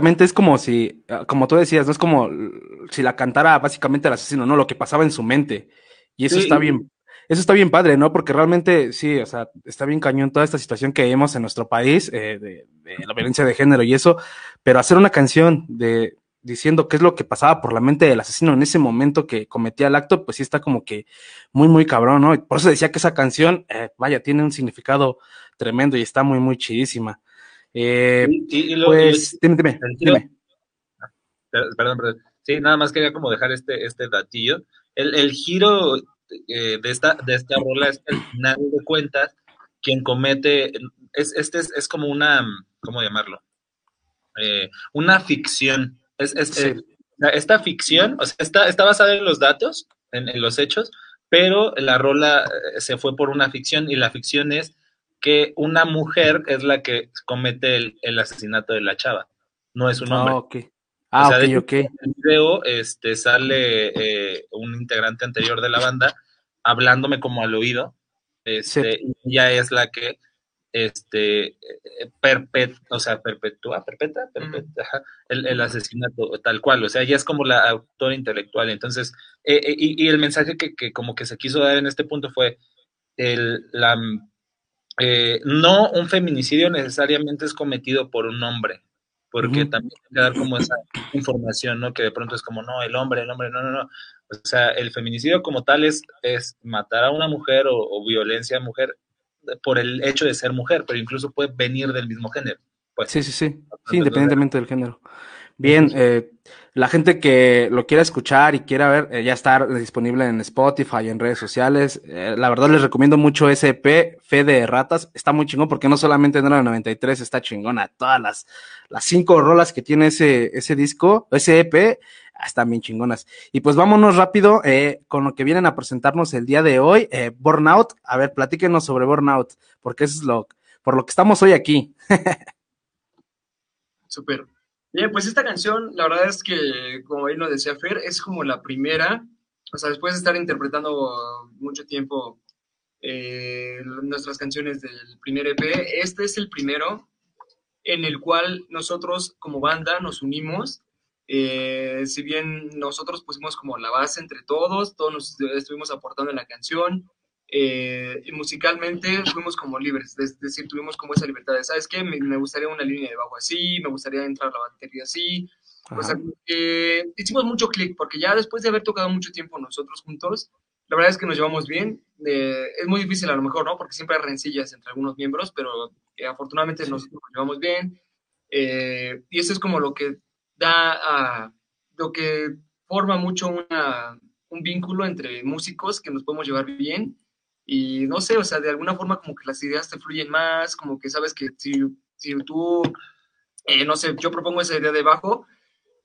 Básicamente es como si, ah, como tú decías, no es como si la cantara básicamente el asesino, no, lo que pasaba en su mente. Y eso Sí. está bien, eso está bien padre, ¿no? Porque realmente, sí, o sea, está bien cañón toda esta situación que vemos en nuestro país, eh, de, de la violencia de género y eso, pero hacer una canción de diciendo qué es lo que pasaba por la mente del asesino en ese momento que cometía el acto, pues sí está como que muy, muy cabrón, ¿no? Y por eso decía que esa canción, eh, vaya, tiene un significado tremendo y está muy, muy chidísima. Eh, Y- y- y lo- pues, y- dime, dime, Perdón, perdón. Sí, nada más quería como dejar este, este datillo. El, el giro eh, de, esta, de esta rola es que al final de cuentas, quien comete, es, este es, es como una, ¿cómo llamarlo? Eh, una ficción. Es, es- Sí. esta ficción, o sea, está, está basada en los datos, en, en los hechos, pero la rola se fue por una ficción y la ficción es que una mujer es la que comete el, el asesinato de la chava, no es un hombre. Ah, ok. Ah, O sea, de ok, hecho, ok. En el video este, sale eh, un integrante anterior de la banda hablándome como al oído. Este, y ella es la que este, perpet, o sea, perpetúa, perpetua, perpetua, ajá, el, el asesinato tal cual, o sea, ella es como la autora intelectual. Entonces, eh, eh, y, y el mensaje que, que como que se quiso dar en este punto fue el, la, eh, no un feminicidio necesariamente es cometido por un hombre, porque también hay que dar como esa información, ¿no? Que de pronto es como, no, el hombre, el hombre, no, no, no. O sea, el feminicidio como tal es, es matar a una mujer o, o violencia a mujer por el hecho de ser mujer, pero incluso puede venir del mismo género. Pues, Sí, sí, sí. Sí, independientemente del género. Bien, eh, la gente que lo quiera escuchar y quiera ver, eh, ya está disponible en Spotify, en redes sociales. Eh, la verdad les recomiendo mucho ese EP, Fe de Ratas. Está muy chingón porque no solamente en el 93 está chingona, todas las, las cinco rolas que tiene ese, ese disco, ese EP, están bien chingonas. Y pues vámonos rápido eh, con lo que vienen a presentarnos el día de hoy, eh, Burnout. A ver, platíquenos sobre Burnout, porque eso es lo, por lo que estamos hoy aquí. Súper. Bien, pues esta canción, la verdad es que, como ahí nos decía Fer, es como la primera, o sea, después de estar interpretando mucho tiempo eh, nuestras canciones del primer EP, este es el primero en el cual nosotros como banda nos unimos. eh, si bien nosotros pusimos como la base entre todos, todos nos estuvimos aportando en la canción, eh, musicalmente fuimos como libres, es decir, tuvimos como esa libertad de, ¿sabes qué? Me, me gustaría una línea de bajo así, me gustaría entrar la batería así. O sea, eh, hicimos mucho clic, porque ya después de haber tocado mucho tiempo nosotros juntos, la verdad es que nos llevamos bien. eh, es muy difícil a lo mejor, ¿no? Porque siempre hay rencillas entre algunos miembros, pero eh, afortunadamente nosotros nos llevamos bien. eh, y eso es como lo que da a, lo que forma mucho una, un vínculo entre músicos que nos podemos llevar bien y no sé, o sea, de alguna forma como que las ideas te fluyen más, como que sabes que si, si tú, eh, no sé, yo propongo esa idea de bajo,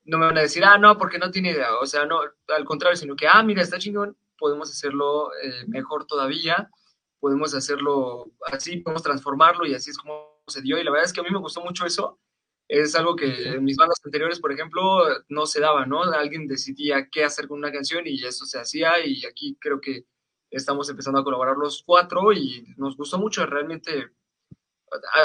no me van a decir, ah, no, porque no tiene idea, o sea, no, al contrario, sino que, ah, mira, está chingón, podemos hacerlo eh, mejor todavía, podemos hacerlo así, podemos transformarlo y así es como se dio y la verdad es que a mí me gustó mucho eso, es algo que en mis bandas anteriores, por ejemplo, no se daba, ¿no? Alguien decidía qué hacer con una canción y eso se hacía y aquí creo que estamos empezando a colaborar los cuatro y nos gustó mucho realmente.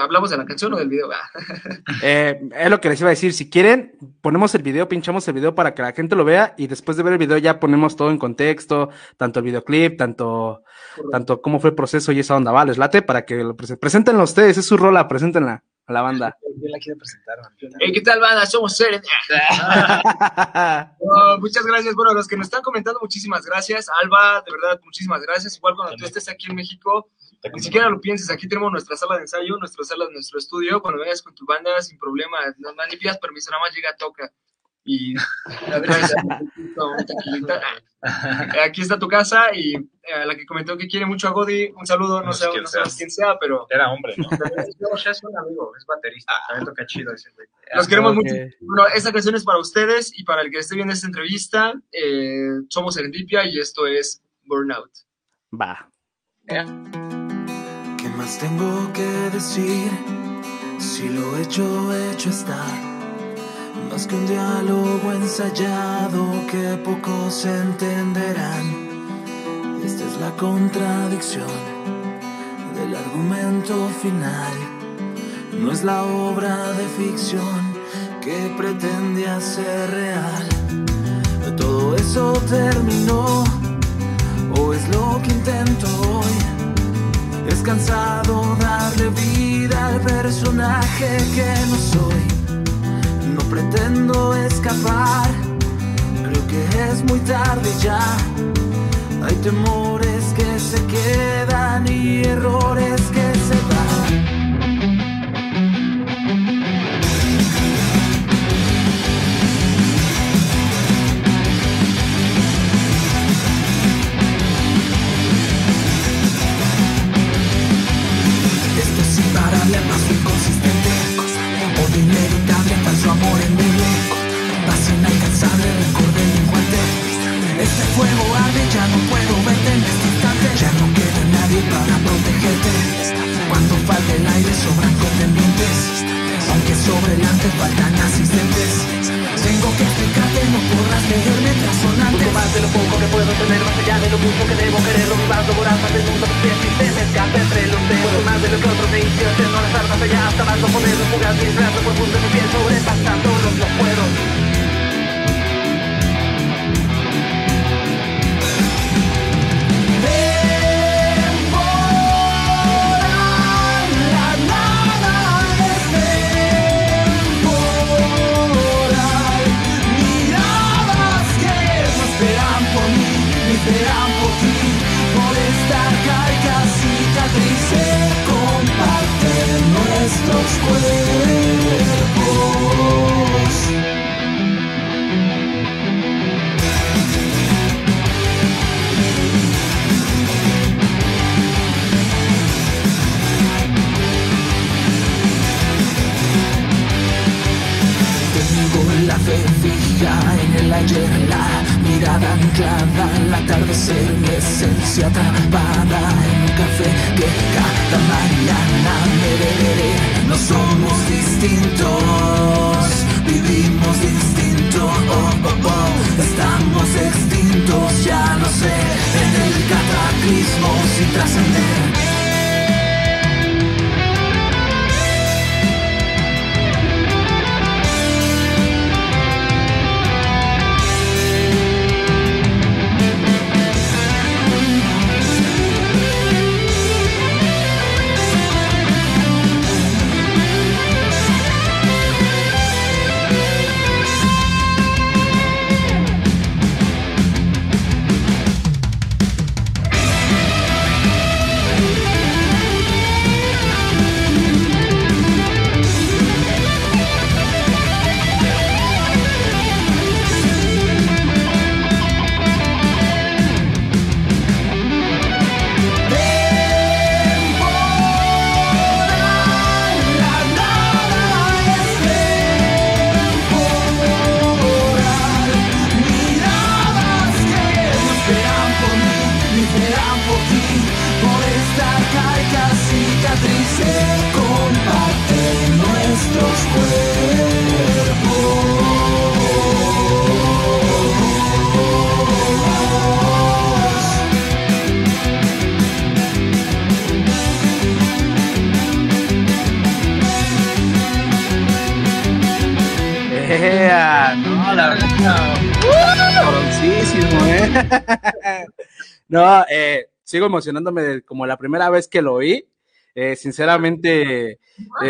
¿Hablamos de la canción o del video? Ah, Eh, es lo que les iba a decir. Si quieren, ponemos el video, pinchamos el video para que la gente lo vea y después de ver el video ya ponemos todo en contexto, tanto el videoclip, tanto, tanto cómo fue el proceso y esa onda, ¿va? Les late para que lo presenten. Preséntenlo ustedes, es su rola, preséntenla a la banda. Yo la quiero presentar. Hey, ¿Qué tal, banda? Somos Seren. No, muchas gracias. Bueno, los que nos están comentando, muchísimas gracias. Alba, de verdad, muchísimas gracias. Igual cuando tú estés aquí en México, ni siquiera lo pienses. Aquí tenemos nuestra sala de ensayo, nuestra sala, nuestro estudio. Cuando vengas con tu banda, sin problema, no, no ni pidas permiso, nada más llega, toca. Y tequilita. aquí está tu casa y eh, la que comentó que quiere mucho a Godi, un saludo, no, No sé quién no sea. quién sea, pero Era hombre, ¿no? No, ya es un amigo, es baterista. También toca chido ese güey. Los queremos mucho. Bueno, esta canción es para ustedes y para el que esté viendo esta entrevista. eh, somos Serendipia y esto es Burnout. Va. ¿Qué más tengo que decir? Si lo hecho, hecho está. Más que un diálogo ensayado que pocos entenderán. Esta es la contradicción del argumento final. No es la obra de ficción que pretende hacer real. Todo eso terminó, o es lo que intento hoy. Es cansado darle vida al personaje que no soy. No pretendo escapar, creo que es muy tarde ya. Hay temores que se quedan y errores que se van. Esto es imparable, paso inconsistente. Falso amor en doble. Pasión incansable, rencor delincuente. Este fuego arde, ya no puedo verte en este instante. Ya no queda nadie para protegerte. Cuando falta el aire, sobran contendientes. Aunque sobre el ante faltan asistentes. Tengo que explicarte, no podrás leer mientras sonantes. Mucho más de lo poco que puedo tener, más allá de lo mucho que debo querer, más voraz más del mundo que existe, me escape entre los dedos, más de lo que otros me hicieron, no las armas allá, hasta más no poder jugar mis brazos profundo de mi piel, sobrepasando los no puedo. Sigo emocionándome de- como la primera vez que lo oí. Eh, sinceramente, eh,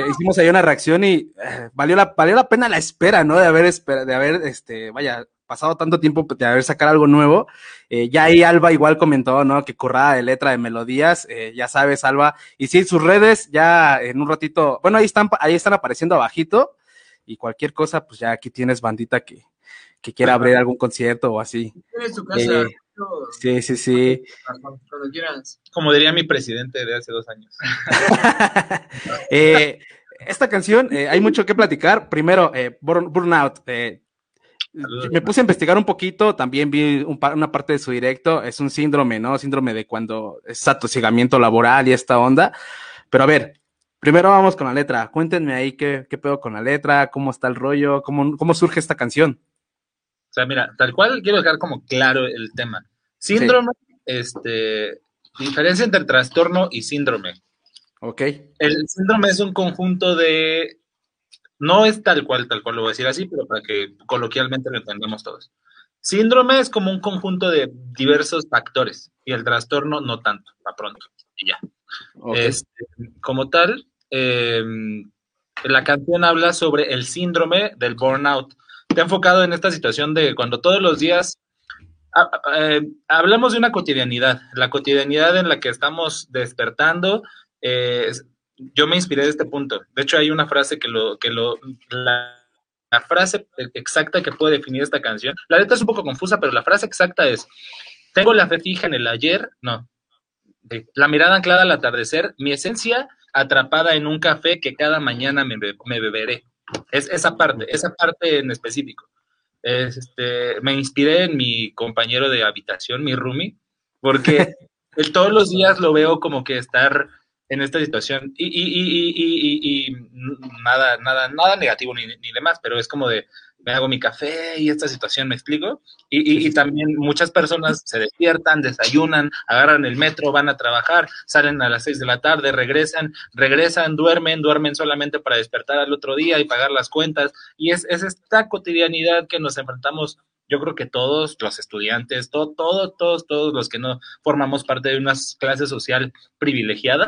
hicimos ahí una reacción y eh, valió la, valió la pena la espera, ¿no? De haber, espera- de haber, este, vaya, pasado tanto tiempo de haber sacado algo nuevo. Ya ahí Alba igual comentó, ¿no? Que currada de letra de melodías, ya sabes, Alba. Y sí, sus redes ya en un ratito, bueno, ahí están, ahí están apareciendo abajito y cualquier cosa, pues ya aquí tienes bandita que, que quiera abrir algún concierto o así. Casa. Sí, sí, sí. Cuando. Como diría mi presidente de hace dos años. Eh, esta canción, eh, hay mucho que platicar. Primero, eh, Burn- Burnout. eh, me puse a investigar un poquito, también vi un pa- una parte de su directo. Es un síndrome, ¿no? Síndrome de cuando es atosigamiento laboral y esta onda. Pero a ver, primero vamos con la letra. Cuéntenme ahí qué, qué pedo con la letra, cómo está el rollo, cómo, cómo surge esta canción. O sea, mira, tal cual quiero dejar como claro el tema. Síndrome, este, diferencia entre trastorno y síndrome. Ok. El síndrome es un conjunto de, no es tal cual, tal cual lo voy a decir así, pero para que coloquialmente lo entendamos todos. Síndrome es como un conjunto de diversos factores y el trastorno no tanto, a pronto, y ya. Ok. Este, como tal, eh, la canción habla sobre el síndrome del burnout. Está enfocado en esta situación de cuando todos los días eh, hablamos de una cotidianidad, la cotidianidad en la que estamos despertando. eh, yo me inspiré de este punto. De hecho, hay una frase que lo, que lo, la, frase exacta que puede definir esta canción. La letra es un poco confusa, pero la frase exacta es: Tengo la fe fija en el ayer, no, La mirada anclada al atardecer, mi esencia atrapada en un café que cada mañana me beberé. Es esa parte, esa parte en específico. Es, este, me inspiré en mi compañero de habitación, mi roomie, porque él todos los días lo veo como que estar en esta situación y, y, y, y, y- y- y nada, nada, nada negativo ni, ni demás, pero es como de me hago mi café y esta situación, ¿me explico? Y, y- y también muchas personas se despiertan, desayunan, agarran el metro, van a trabajar, salen a las seis de la tarde, regresan, regresan, duermen, duermen solamente para despertar al otro día y pagar las cuentas. Y es, es esta cotidianidad que nos enfrentamos, yo creo que todos los estudiantes, todo, todo, todos, todos los que no formamos parte de una clase social privilegiada,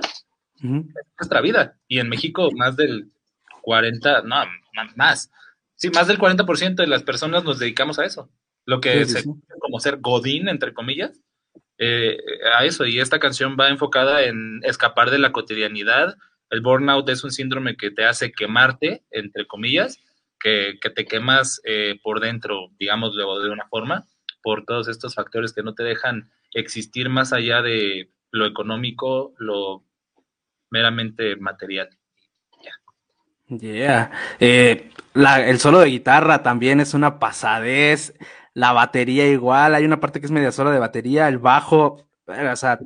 Ujú. es nuestra vida. Y en México más del 40, no, más. Sí, más del 40% de las personas nos dedicamos a eso. Lo que Sí, se sí. como ser godín, entre comillas, eh, a eso. Y esta canción va enfocada en escapar de la cotidianidad. El burnout es un síndrome que te hace quemarte, entre comillas, que, que te quemas eh, por dentro, digámoslo de una forma, por todos estos factores que no te dejan existir más allá de lo económico, lo meramente material. Yeah. Eh, el solo de guitarra también es una pasadez. La batería igual. Hay una parte que es media sola de batería. El bajo. eh, O sea,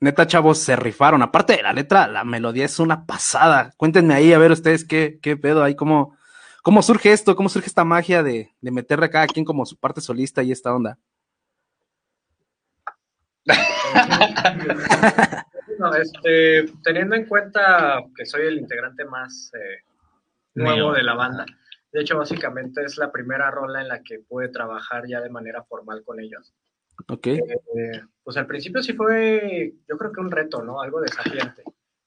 neta, chavos, se rifaron. Aparte de la letra, la melodía es una pasada. Cuéntenme ahí, a ver ustedes qué, qué pedo ahí, cómo, cómo surge esto, cómo surge esta magia de, de meterle a cada quien como su parte solista y esta onda. No, este, teniendo en cuenta que soy el integrante más eh, nuevo de la banda, de hecho, básicamente es la primera rola en la que pude trabajar ya de manera formal con ellos. Ok. Eh, pues al principio sí fue, yo creo que un reto, ¿no? Algo desafiante,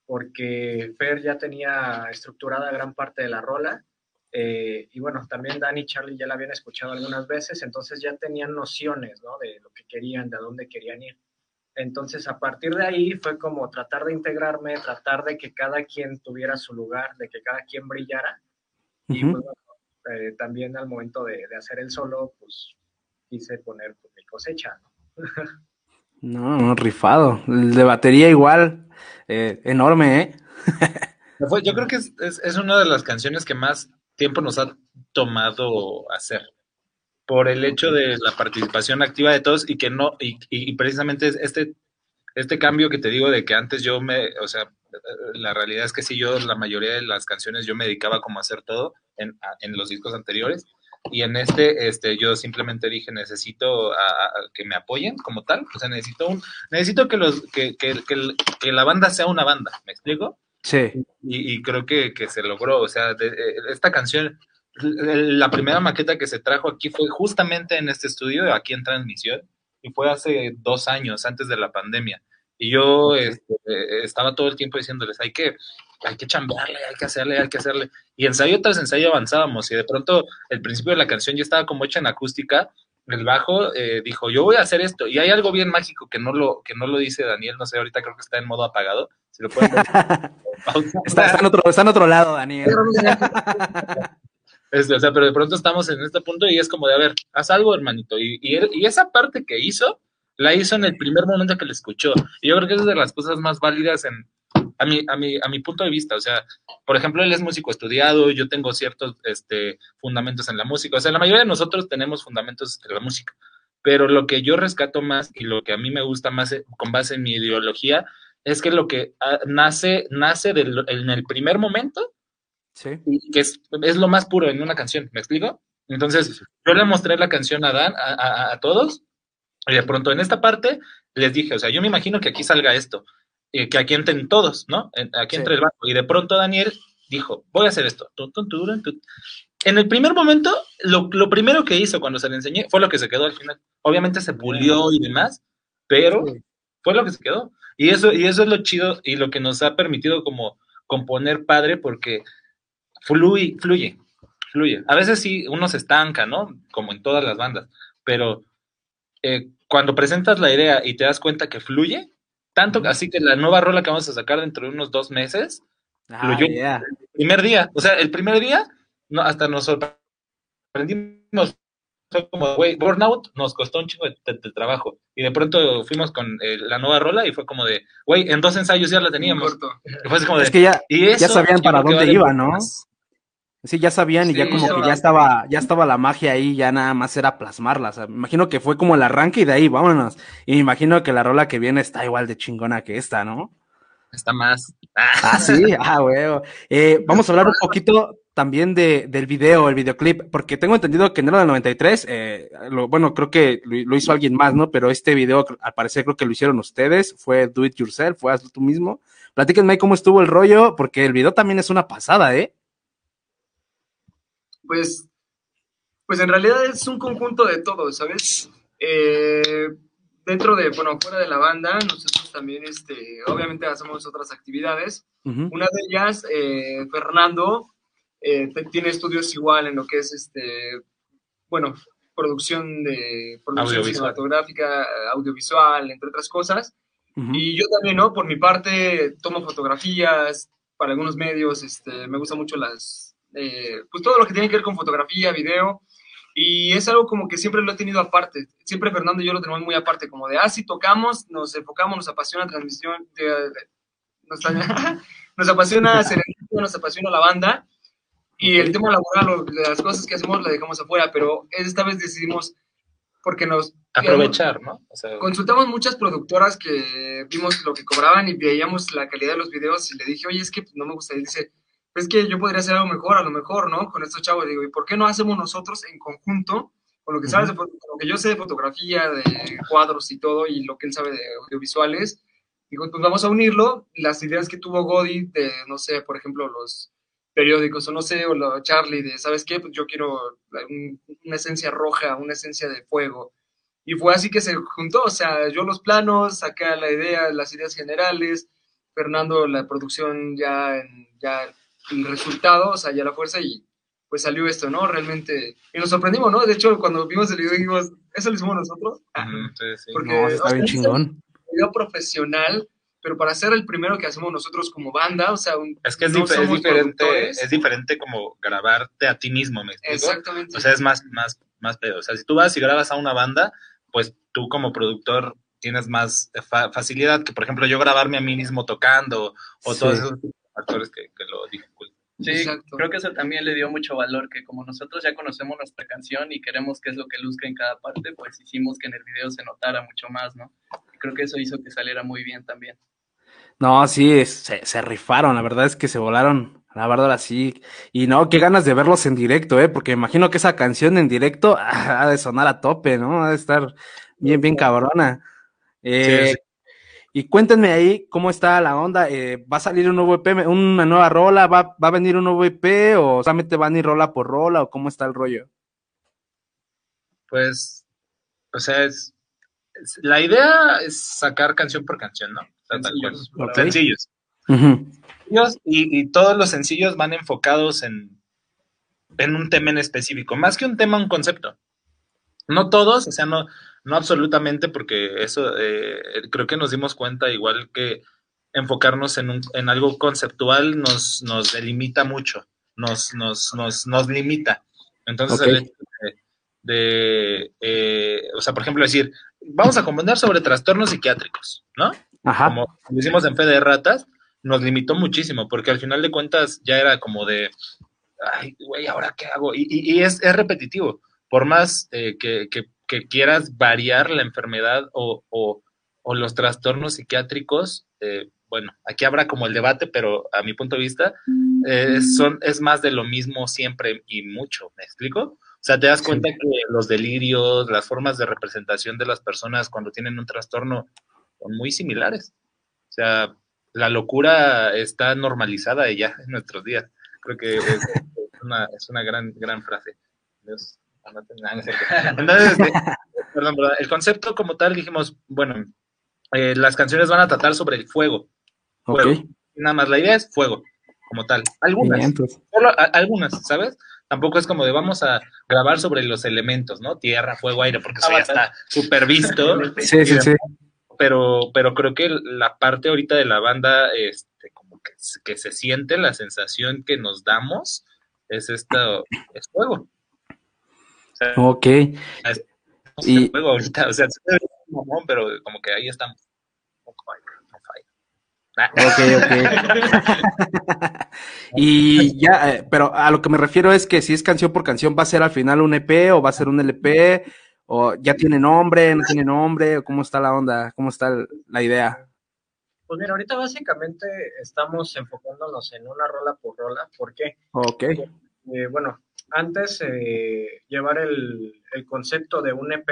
porque Fer ya tenía estructurada gran parte de la rola. eh, y bueno, también Dani y Charlie ya la habían escuchado algunas veces, entonces ya tenían nociones, ¿no? De lo que querían, de a dónde querían ir. Entonces, a partir de ahí fue como tratar de integrarme, tratar de que cada quien tuviera su lugar, de que cada quien brillara. Y pues, bueno, eh, también al momento de, de hacer el solo, pues quise poner pues, mi cosecha. ¿no? No, no, rifado. El de batería igual. eh, enorme, ¿eh? Yo creo que es, es, es una de las canciones que más tiempo nos ha tomado hacer. Por el hecho de la participación activa de todos y que no, y, y- precisamente es este, este cambio que te digo de que antes yo me, o sea, la realidad es que sí, yo la mayoría de las canciones yo me dedicaba como a hacer todo en, en los discos anteriores. Y en este, este, yo simplemente dije, necesito a- a- que me apoyen como tal. O sea, necesito un, necesito que los, que, que, que, que la banda sea una banda, ¿me explico? Sí. y, y creo que, que se logró. O sea, de- eh, esta canción, la primera maqueta que se trajo aquí fue justamente en este estudio, aquí en transmisión, y fue hace dos años, antes de la pandemia. Y yo este, eh, estaba todo el tiempo diciéndoles, hay que, hay que chambearle, hay que hacerle, hay que hacerle. Y ensayo tras ensayo avanzábamos, y de pronto el principio de la canción ya estaba como hecha en acústica. El bajo eh, dijo, yo voy a hacer esto. Y hay algo bien mágico que no lo, que no lo dice Daniel, no sé, ahorita creo que está en modo apagado. Si lo pueden ver. Está, está en otro, está en otro lado, Daniel. Este, o sea, pero de pronto estamos en este punto y es como de, a ver, haz algo, hermanito. Y, y, y esa parte que hizo, la hizo en el primer momento que la escuchó. Y yo creo que es de las cosas más válidas en, a, mi, a, mi, a mi punto de vista. O sea, por ejemplo, él es músico estudiado, yo tengo ciertos este, fundamentos en la música. O sea, la mayoría de nosotros tenemos fundamentos en la música. Pero lo que yo rescato más y lo que a mí me gusta más eh, con base en mi ideología es que lo que ah, nace, nace del- en el primer momento Sí. y que es, es lo más puro en una canción, ¿me explico? Entonces, yo le mostré la canción a Dan, a, a- a todos, y de pronto en esta parte les dije, o sea, yo me imagino que aquí salga esto, eh, que aquí entren todos, ¿no? Aquí Sí. entre el banco. Y de pronto Daniel dijo, voy a hacer esto. En el primer momento, lo, lo primero que hizo cuando se le enseñé fue lo que se quedó al final. Obviamente se pulió y demás, pero fue lo que se quedó. Y eso, y eso es lo chido y lo que nos ha permitido como componer padre porque fluye, fluye, fluye. A veces sí uno se estanca, ¿no? Como en todas las bandas, pero eh, cuando presentas la idea y te das cuenta que fluye, tanto así que la nueva rola que vamos a sacar dentro de unos dos meses, Ah, fluyó yeah. el primer día, o sea, el primer día no, hasta nos sorprendimos. Fue como, güey, Burnout nos costó un chingo de, de- de trabajo. Y de pronto fuimos con eh, la nueva rola y fue como de, güey, en dos ensayos ya la teníamos. Y fue como de, Es que ya, y ya sabían para dónde vale iba, ¿no? más. Sí, ya sabían y ya como que ya estaba, ya estaba la magia ahí, ya nada más era plasmarla. O sea, me imagino que fue como el arranque y de ahí, vámonos. Y me imagino que la rola que viene está igual de chingona que esta, ¿no? Está más. Ah, sí, ah, huevo. Eh, vamos a hablar un poquito también de, del video, el videoclip, porque tengo entendido que en el del 93, eh, lo- bueno, creo que lo, lo hizo alguien más, ¿no? Pero este video, al parecer, creo que lo hicieron ustedes, fue Do It Yourself, fue hazlo tú mismo. Platíquenme cómo estuvo el rollo, porque el video también es una pasada, ¿eh? Pues, pues en realidad es un conjunto de todo, ¿sabes? Eh, dentro de, bueno, fuera de la banda, nosotros también, este, obviamente hacemos otras actividades. Una de ellas, eh, Fernando, eh, tiene estudios igual en lo que es, este, bueno, producción de producción Audiovisual. cinematográfica, audiovisual, entre otras cosas. Y yo también, ¿no? Por mi parte, tomo fotografías para algunos medios, este, me gusta mucho las, eh, pues todo lo que tiene que ver con fotografía, video, y es algo como que siempre lo he tenido aparte. Siempre Fernando y yo lo tenemos muy aparte, como de, ah, si tocamos, nos enfocamos, nos apasiona transmisión, de- de- nos, nos apasiona nos apasiona la banda, Y el tema laboral, las cosas que hacemos, la dejamos afuera, pero esta vez decidimos, porque nos... Aprovechar, ¿no? O sea, Consultamos muchas productoras que vimos lo que cobraban y veíamos la calidad de los videos y le dije, oye, es que no me gusta. Y dice, es que yo podría hacer algo mejor, a lo mejor, ¿no? Con estos chavos. Digo, ¿y por qué no hacemos nosotros en conjunto, con lo que sabes, de con lo que yo sé de fotografía, de cuadros y todo, y lo que él sabe de audiovisuales? Digo, pues vamos a unirlo. Las ideas que tuvo Godi de, no sé, por ejemplo, los periódicos, o no sé, o lo Charlie de, ¿sabes qué? Pues yo quiero un- una esencia roja, una esencia de fuego. Y fue así que se juntó, o sea, yo los planos, acá la idea, las ideas generales, Fernando la producción ya, en- ya el resultado, o sea, ya la fuerza y pues salió esto, ¿no? Realmente, y nos sorprendimos, ¿no? De hecho, cuando vimos el video dijimos, ¿eso lo hicimos nosotros? ujú, sí, sí. Porque, No, está o sea, bien es chingón. un video profesional, pero para ser el primero que hacemos nosotros como banda, o sea, un- Es que es, no dif- es diferente, es diferente como grabarte a ti mismo, ¿me explico? Exactamente. O sea, es más, más, más pedo. O sea, si tú vas y grabas a una banda, pues tú como productor tienes más fa- facilidad que, por ejemplo, yo grabarme a mí mismo tocando o Sí. todos esos factores que, que lo dificultan. Sí, Exacto. creo que eso también le dio mucho valor, que como nosotros ya conocemos nuestra canción y queremos qué es lo que luzca en cada parte, pues hicimos que en el video se notara mucho más, ¿no? Y creo que eso hizo que saliera muy bien también. No, sí, se, se rifaron, la verdad es que se volaron, la verdad así. Y no, qué ganas de verlos en directo, ¿eh? Porque imagino que esa canción en directo ah, ha de sonar a tope, ¿no? Ha de estar bien, bien cabrona. Eh, Sí, sí. Y cuéntenme ahí cómo está la onda. eh, ¿Va a salir un nuevo EP, una nueva rola? ¿Va, va a venir un nuevo EP o solamente van a ir rola por rola o cómo está el rollo? Pues, o sea, es, es- la idea es sacar canción por canción, ¿no? Sencillos. Sencillos, y, y todos los sencillos van enfocados en, en un tema en específico, más que un tema, un concepto. No todos, o sea, no, no absolutamente, porque eso eh, creo que nos dimos cuenta, igual que enfocarnos en, un, en algo conceptual nos, nos delimita mucho, nos, nos, nos, nos limita. Entonces, el hecho de, de, eh, o sea, por ejemplo, decir, vamos a componer sobre trastornos psiquiátricos, ¿no? Ajá. como lo hicimos en Fe de Ratas, nos limitó muchísimo, porque al final de cuentas ya era como de, ay, güey, ¿ahora qué hago? Y, y- y es, es repetitivo. Por más eh, que, que- que quieras variar la enfermedad o, o- o los trastornos psiquiátricos, eh, bueno, aquí habrá como el debate, pero a mi punto de vista, eh, son, es más de lo mismo siempre y mucho, ¿me explico? O sea, te das Sí. cuenta que los delirios, las formas de representación de las personas cuando tienen un trastorno son muy similares. O sea, la locura está normalizada ya en nuestros días. Creo que es, es una, es una gran, gran frase. Dios, Entonces, este, perdón, perdón, el concepto como tal dijimos, bueno, eh, las canciones van a tratar sobre el fuego. Ok. fuego. Nada más, la idea es fuego, como tal. Algunas, Bien, pues. solo a- algunas, ¿sabes? Tampoco es como de vamos a grabar sobre los elementos, ¿no? Tierra, fuego, aire, porque eso ya está súper visto. Sí, sí, sí. Pero, pero creo que la parte ahorita de la banda, este, como que, se- que se siente la sensación que nos damos, es esto, es fuego. Sea, Ok. es Y- fuego ahorita, o sea, se ve un mamón, pero como que ahí. Ah. Ok, ok. y ya, eh, pero a lo que me refiero es que si es canción por canción, ¿va a ser al final un EP o va a ser un LP? ¿O ya tiene nombre, no tiene nombre? ¿O cómo está la onda? ¿Cómo está el- la idea? Pues mira, ahorita básicamente estamos enfocándonos en una rola por rola. ¿Por qué? Ok. Eh, bueno, antes eh, llevar el, el concepto de un EP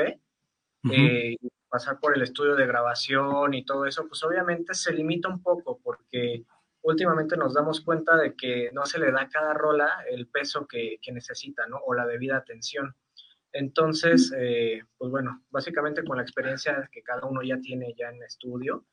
eh, y pasar por el estudio de grabación y todo eso, pues obviamente se limita un poco porque últimamente nos damos cuenta de que no se le da a cada rola el peso que, que necesita, ¿no? O la debida atención. Entonces, eh, pues bueno, básicamente con la experiencia que cada uno ya tiene ya en estudio,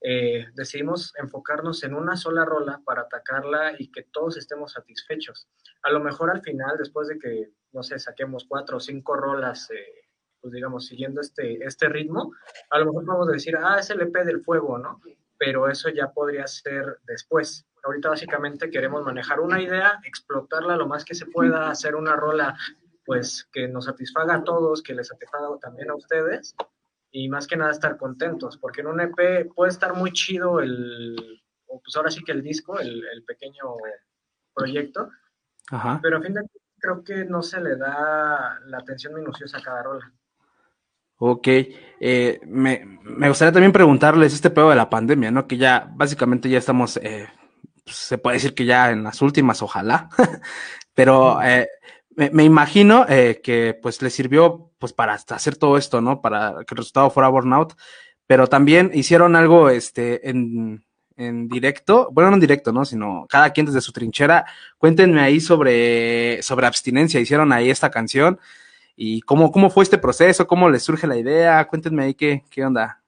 eh, decidimos enfocarnos en una sola rola para atacarla y que todos estemos satisfechos. A lo mejor al final, después de que, no sé, saquemos cuatro o cinco rolas, eh, pues digamos, siguiendo este, este ritmo, a lo mejor podemos decir, ah, es el EP del fuego, ¿no? Pero eso ya podría ser después. Ahorita básicamente queremos manejar una idea, explotarla lo más que se pueda, hacer una rola pues que nos satisfaga a todos, que les satisfaga también a ustedes y más que nada estar contentos, porque en un EP puede estar muy chido el, pues ahora sí que el disco, el, el pequeño proyecto, Ajá. pero a fin de cuentas creo que no se le da la atención minuciosa a cada rola. Ok, eh, me, me gustaría también preguntarles este pedo de la pandemia, ¿no? Que ya básicamente ya estamos, eh, pues, se puede decir que ya en las últimas, ojalá, pero eh, me, imagino eh, que pues le sirvió pues para hacer todo esto, ¿no? Para que el resultado fuera burnout, pero también hicieron algo este en, en directo, bueno, no en directo, ¿no? Sino cada quien desde su trinchera. Cuéntenme ahí sobre, sobre abstinencia, hicieron ahí esta canción. ¿Y cómo, cómo fue este proceso? ¿Cómo les surge la idea? Cuéntenme ahí qué, qué onda.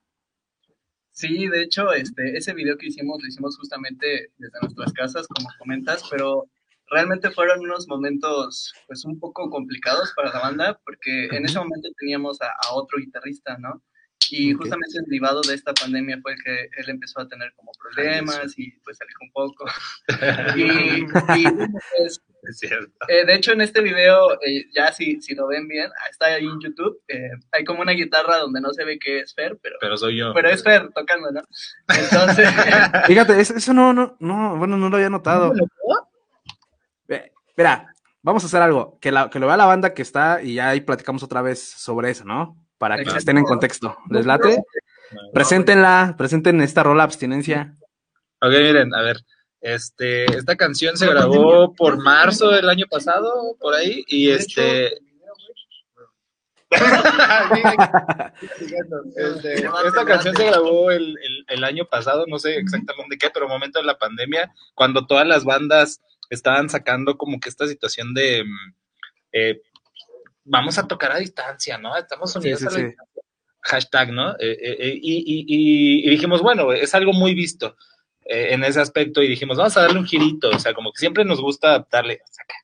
Sí, de hecho, este, ese video que hicimos lo hicimos justamente desde nuestras casas, como comentas, pero realmente fueron unos momentos pues un poco complicados para la banda, porque en ese momento teníamos a, a otro guitarrista, ¿no? Y Ok. justamente derivado de esta pandemia fue que él empezó a tener como problemas y pues se alejó un poco. y, y, pues, Es cierto. eh, de hecho, en este video, eh, ya si, si lo ven bien, ah, está ahí en YouTube, eh, hay como una guitarra donde no se ve que es Fer, pero, Pero soy yo. pero es Fer tocando, ¿no? Entonces, Fíjate, eso, no, no, no, bueno, no lo había notado. Ve, Mira, vamos a hacer algo, que, la, que lo vea la banda que está y ya ahí platicamos otra vez sobre eso, ¿no? Para que Exacto. estén en contexto. ¿Les late? Preséntenla, presenten esta rola abstinencia. Ok, miren, a ver. Este, esta canción se grabó por marzo del año pasado, por ahí, y este. Este, esta canción se grabó el, el- el año pasado, no sé exactamente qué, pero momento de la pandemia, cuando todas las bandas estaban sacando como que esta situación de mm, eh, vamos a tocar a distancia, ¿no? Estamos unidos sí, a la sí. distancia. Hashtag, ¿no? Eh, eh, eh, y, y- y- y dijimos, bueno, es algo muy visto eh, en ese aspecto y dijimos, vamos a darle un girito, o sea, como que siempre nos gusta darle,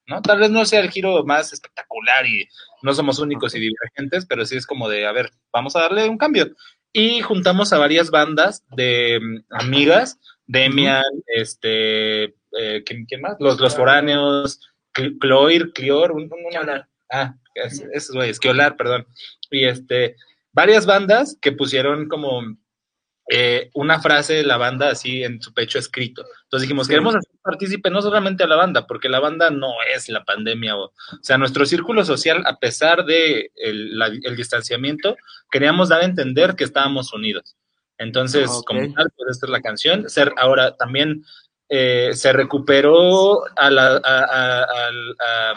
¿no? Tal vez no sea el giro más espectacular y no somos únicos y divergentes, pero sí es como de, a ver, vamos a darle un cambio. Y juntamos a varias bandas de mm, amigas, Demian, este, eh, ¿quién, quién más? Los, los foráneos, Cl- Cloir, Clior, un, un- una- ah, es- esos güeyes, Kiolar, perdón. Y este, varias bandas que pusieron como eh, una frase de la banda así en su pecho escrito. Entonces dijimos, Sí. queremos hacer partícipe no solamente a la banda, porque la banda no es la pandemia. O, o sea, nuestro círculo social, a pesar de el, la- el distanciamiento, queríamos dar a entender que estábamos unidos. Entonces, Ah, ok. como tal, pues esta es la canción. Ser, ahora también eh, se recuperó a la, a- a- al- a-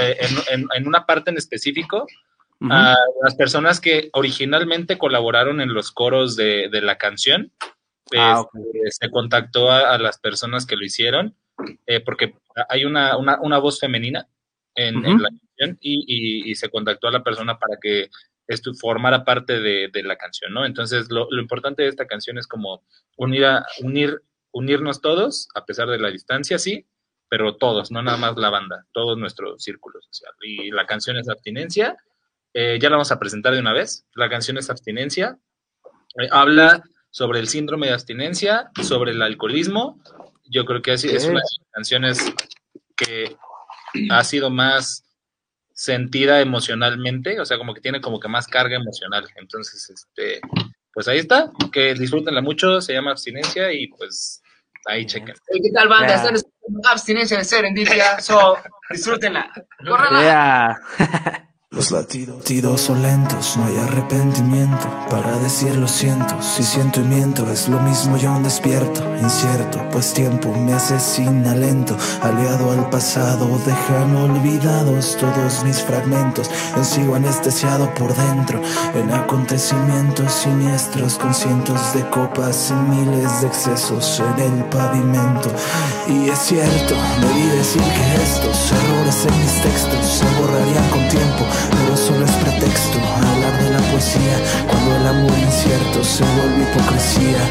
eh, en, en- en una parte en específico a las personas que originalmente colaboraron en los coros de, de la canción. Ah, Este, Se contactó a, las personas que lo hicieron, eh, porque hay una, una, una voz femenina en, la canción y, y- y se contactó a la persona para que esto formara parte de, de la canción, ¿no? Entonces, lo, lo importante de esta canción es como unir, a- unir, unirnos todos, a pesar de la distancia, sí, pero todos, no nada más la banda, todo nuestro círculo social. Y la canción es Abstinencia, eh, ya la vamos a presentar de una vez. La canción es Abstinencia, eh, habla sobre el síndrome de abstinencia, sobre el alcoholismo. Yo creo que así es Ok. una de las canciones que ha sido más sentida emocionalmente, o sea, como que tiene como que más carga emocional. Entonces, este, pues ahí está, que disfrútenla mucho, se llama Abstinencia y pues ahí chequen. Hey, ¿Qué tal, banda? Ya. Están escuchando abstinencia de serendipia, so, disfrútenla. ¡Córrela! Yeah. Los latidos, son lentos, no hay arrepentimiento para decir lo siento. Si siento y miento es lo mismo yo aún despierto, incierto, pues tiempo me asesina lento. Aliado al pasado, dejan olvidados todos mis fragmentos. Yo sigo anestesiado por dentro en acontecimientos siniestros, con cientos de copas y miles de excesos en el pavimento. Y es cierto, debí decir que estos errores en mis textos se borrarían con tiempo, pero solo es pretexto hablar de la poesía cuando el amor incierto se vuelve hipocresía.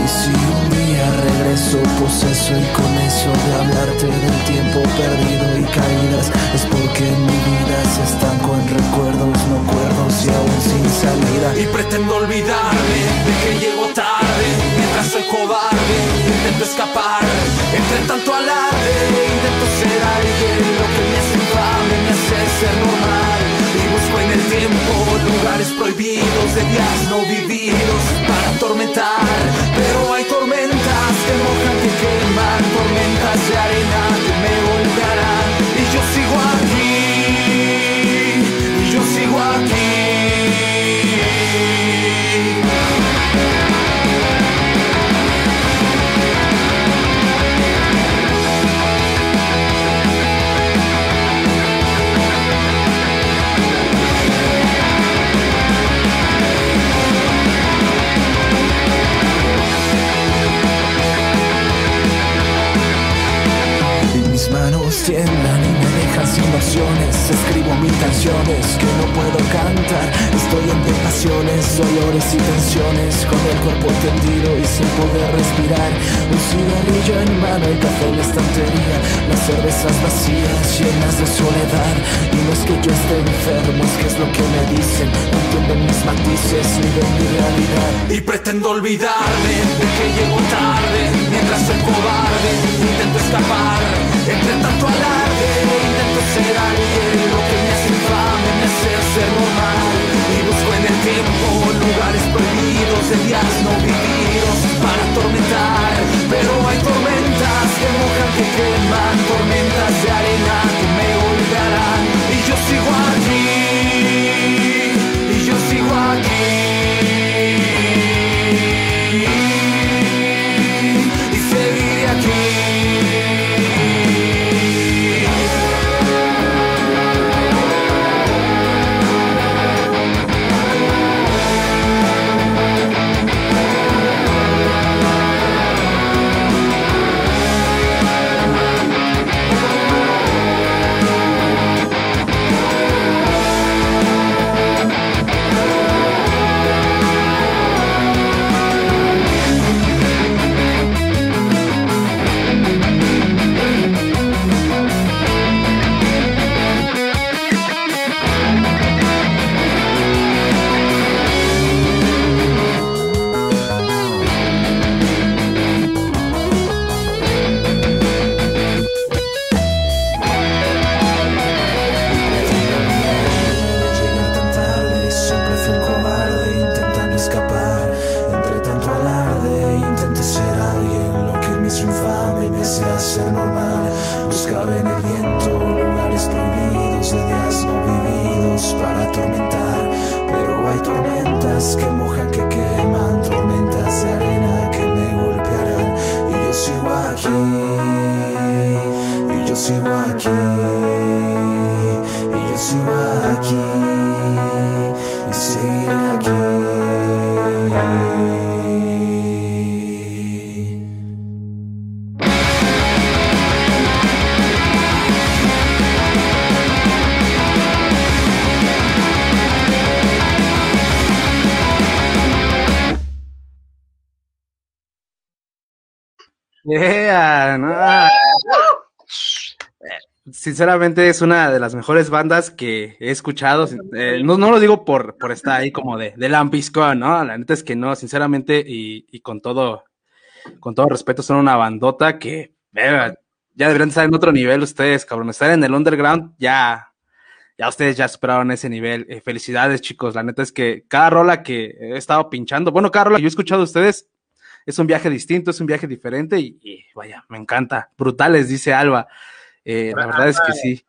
Y si un día regreso poseso y con eso de hablarte del tiempo perdido y caídas, es porque mi vida se estancó en recuerdos no cuerdos y aún sin salida. Y pretendo olvidarme de que llego tarde, mientras soy cobarde, intento escapar entre tanto alarde, intento ser alguien, lo que me hace infame me hace ser normal. Busco en el tiempo lugares prohibidos de días no vividos para atormentar. Pero hay tormentas que mojan, que queman, tormentas de arena que me golpearán. Sinceramente es una de las mejores bandas que he escuchado. Eh, no, no lo digo por, por estar ahí como de, de lambiscón, ¿no? La neta es que no, sinceramente, y, y con todo, con todo respeto, son una bandota que ya deberían estar en otro nivel ustedes, cabrón. Estar en el underground, ya, ya ustedes ya superaron ese nivel. Eh, felicidades, chicos. La neta es que cada rola que he estado pinchando, bueno, cada rola que yo he escuchado de ustedes, es un viaje distinto, es un viaje diferente y vaya, me encanta. Brutales, dice Alba. Eh, la verdad es que sí.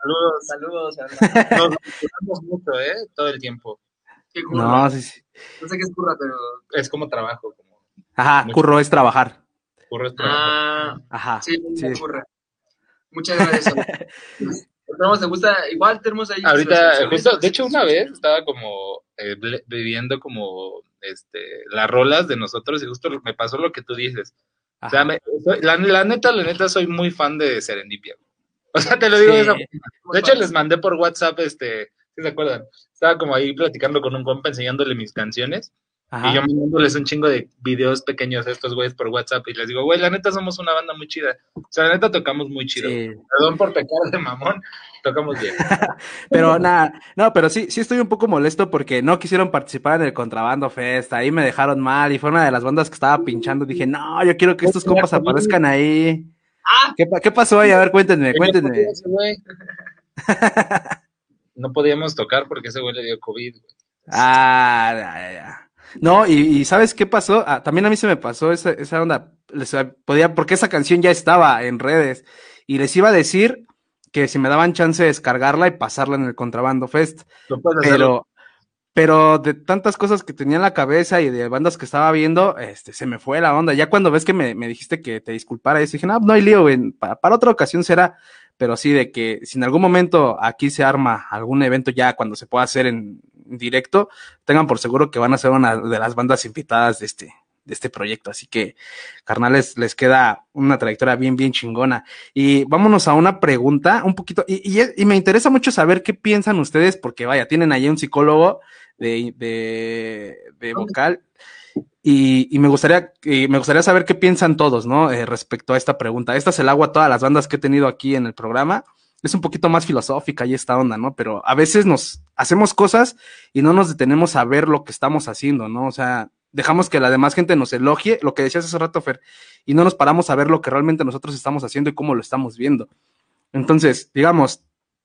Saludos. Saludos. Nos mucho, ¿eh? Todo el tiempo. Curra. No, sí, sí. No sé qué es curra, pero. Es como trabajo. Como Ajá, curro es trabajar. curro es trabajo. Ah, Ajá. sí, sí. curra. Muchas gracias. Esperamos te gusta. Igual tenemos ahí. Ahorita, justo, de hecho, una vez estaba como eh, viviendo como este, las rolas de nosotros y justo me pasó lo que tú dices. O sea, me- soy- la, la neta, la neta, soy muy fan de Serendipia. O sea, te lo digo de esa Sí. De hecho, les mandé por WhatsApp, este, ¿sí se acuerdan? Estaba como ahí platicando con un compa enseñándole mis canciones Ajá. y yo mandándoles un chingo de videos pequeños a estos güeyes por WhatsApp y les digo, güey, la neta somos una banda muy chida. O sea, la neta tocamos muy chido. Sí. Perdón por pecar de mamón, tocamos bien. Pero nada, no, pero sí, sí estoy un poco molesto porque no quisieron participar en el Contrabando Fest, ahí me dejaron mal y fue una de las bandas que estaba pinchando, dije, no, yo quiero que estos compas aparezcan ahí. ¿Qué, pa- qué pasó ahí? A ver, cuéntenme, cuéntenme. No podíamos tocar porque ese güey le dio COVID. güey. Ah, ya, ya, ya. No, y, y ¿sabes qué pasó? Ah, también a mí se me pasó esa, esa onda. Les podía, porque esa canción ya estaba en redes y les iba a decir que si me daban chance de descargarla y pasarla en el Contrabando Fest. Hacer. Pero, de tantas cosas que tenía en la cabeza y de bandas que estaba viendo, este, se me fue la onda. Ya cuando ves que me, me dijiste que te disculpara, yo dije, no, no hay lío, para, para otra ocasión será, pero sí de que si en algún momento aquí se arma algún evento ya cuando se pueda hacer en directo, tengan por seguro que van a ser una de las bandas invitadas de este, de este proyecto. Así que, carnales, les queda una trayectoria bien, bien chingona. Y vámonos a una pregunta un poquito, y, y, y me interesa mucho saber qué piensan ustedes, porque vaya, tienen ahí un psicólogo de, de, de vocal. Y, y me gustaría, y me gustaría saber qué piensan todos, ¿no? Eh, respecto a esta pregunta. Esta es el agua a todas las bandas que he tenido aquí en el programa. Es un poquito más filosófica y esta onda, ¿no? Pero a veces nos hacemos cosas y no nos detenemos a ver lo que estamos haciendo, ¿no? O sea, dejamos que la demás gente nos elogie, lo que decías hace rato, Fer, y no nos paramos a ver lo que realmente nosotros estamos haciendo y cómo lo estamos viendo. Entonces, digamos,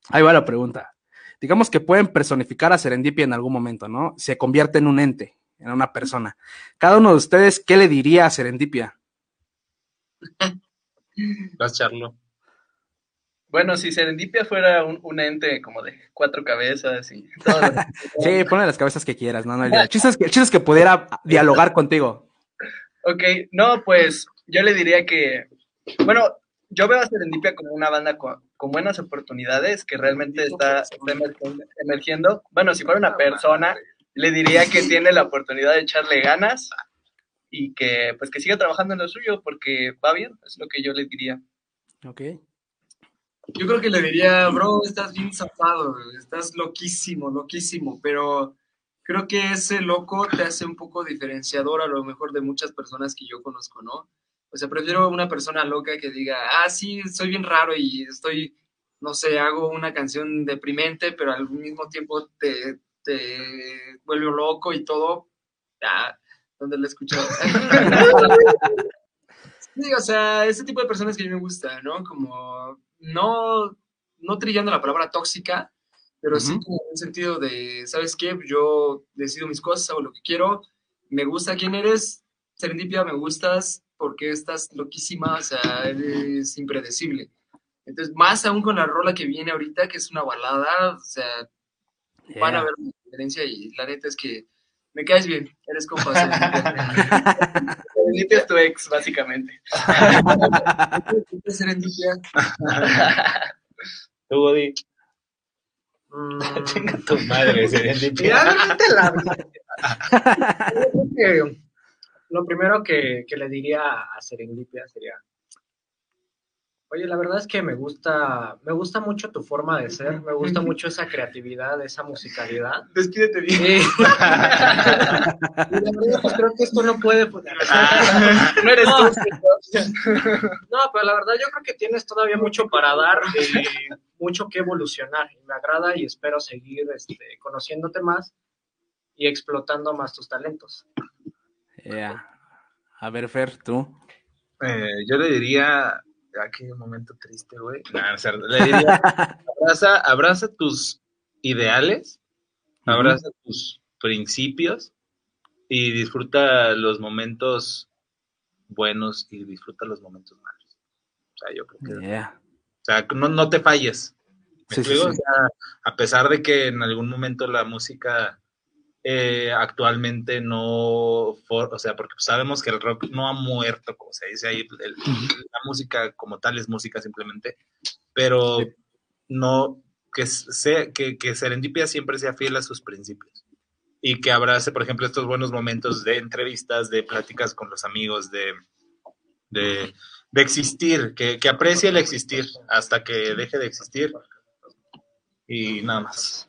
ahí va la pregunta. Digamos que pueden personificar a Serendipia en algún momento, ¿no? Se convierte en un ente, en una persona. Cada uno de ustedes, ¿qué le diría a Serendipia? Vas, Charlo. Bueno, si Serendipia fuera un, un ente como de cuatro cabezas y todo. Sí, ponle las cabezas que quieras, no, no. El chiste es que, el chiste es que pudiera dialogar contigo. Ok, no, pues yo le diría que, bueno, yo veo a Serendipia como una banda con, con buenas oportunidades que realmente está, emergiendo. Bueno, si fuera una persona, le diría que tiene la oportunidad de echarle ganas y que pues que siga trabajando en lo suyo porque va bien, es lo que yo le diría. Ok. Yo creo que le diría, bro, estás bien zafado, estás loquísimo, loquísimo, pero creo que ese loco te hace un poco diferenciador a lo mejor de muchas personas que yo conozco, ¿no? O sea, prefiero una persona loca que diga, ah, sí, soy bien raro y estoy, no sé, hago una canción deprimente, pero al mismo tiempo te, te vuelvo loco y todo. Ah, ¿dónde lo escucho? sí, o sea, ese tipo de personas que a mí me gusta, ¿no? Como no, no trillando la palabra tóxica, pero sí como en un sentido de, ¿sabes qué? Yo decido mis cosas, hago lo que quiero, me gusta quién eres, Serendipia, me gustas porque estás loquísima, o sea, eres impredecible. Entonces, más aún con la rola que viene ahorita, que es una balada, o sea, van a ver la diferencia y la neta es que me caes bien, eres compa. Serendipia. Serendipia es tu ex, básicamente. Tú, Godi. Mm, Chinga tu madre, Serendipia. Realmente la lo primero que, que le diría a Serendipia sería, oye, la verdad es que me gusta, me gusta mucho tu forma de ser, me gusta mucho esa creatividad, esa musicalidad. Despídete bien. Y, y la verdad, pues, creo que esto no puede... pues, No eres No. No, pero la verdad yo creo que tienes todavía mucho para dar, y mucho que evolucionar. Y me agrada y espero seguir este, conociéndote más y explotando más tus talentos. Yeah. A ver, Fer, tú. Eh, yo le diría, ah, qué momento triste, güey. Nah, le diría, abraza, abraza tus ideales, abraza tus principios y disfruta los momentos buenos y disfruta los momentos malos. O sea, yo creo que, Yeah. o sea, no, no te falles. ¿Me Sí, sí, explico? sí. O sea, a pesar de que en algún momento la música eh, actualmente no, for- o sea, porque sabemos que el rock no ha muerto, como se dice ahí, el- la música como tal es música simplemente, pero Sí. no, que, sea, que, que Serendipia siempre sea fiel a sus principios y que abrace, por ejemplo, estos buenos momentos de entrevistas, de pláticas con los amigos, de, de, de existir, que, que aprecie el existir hasta que deje de existir y nada más.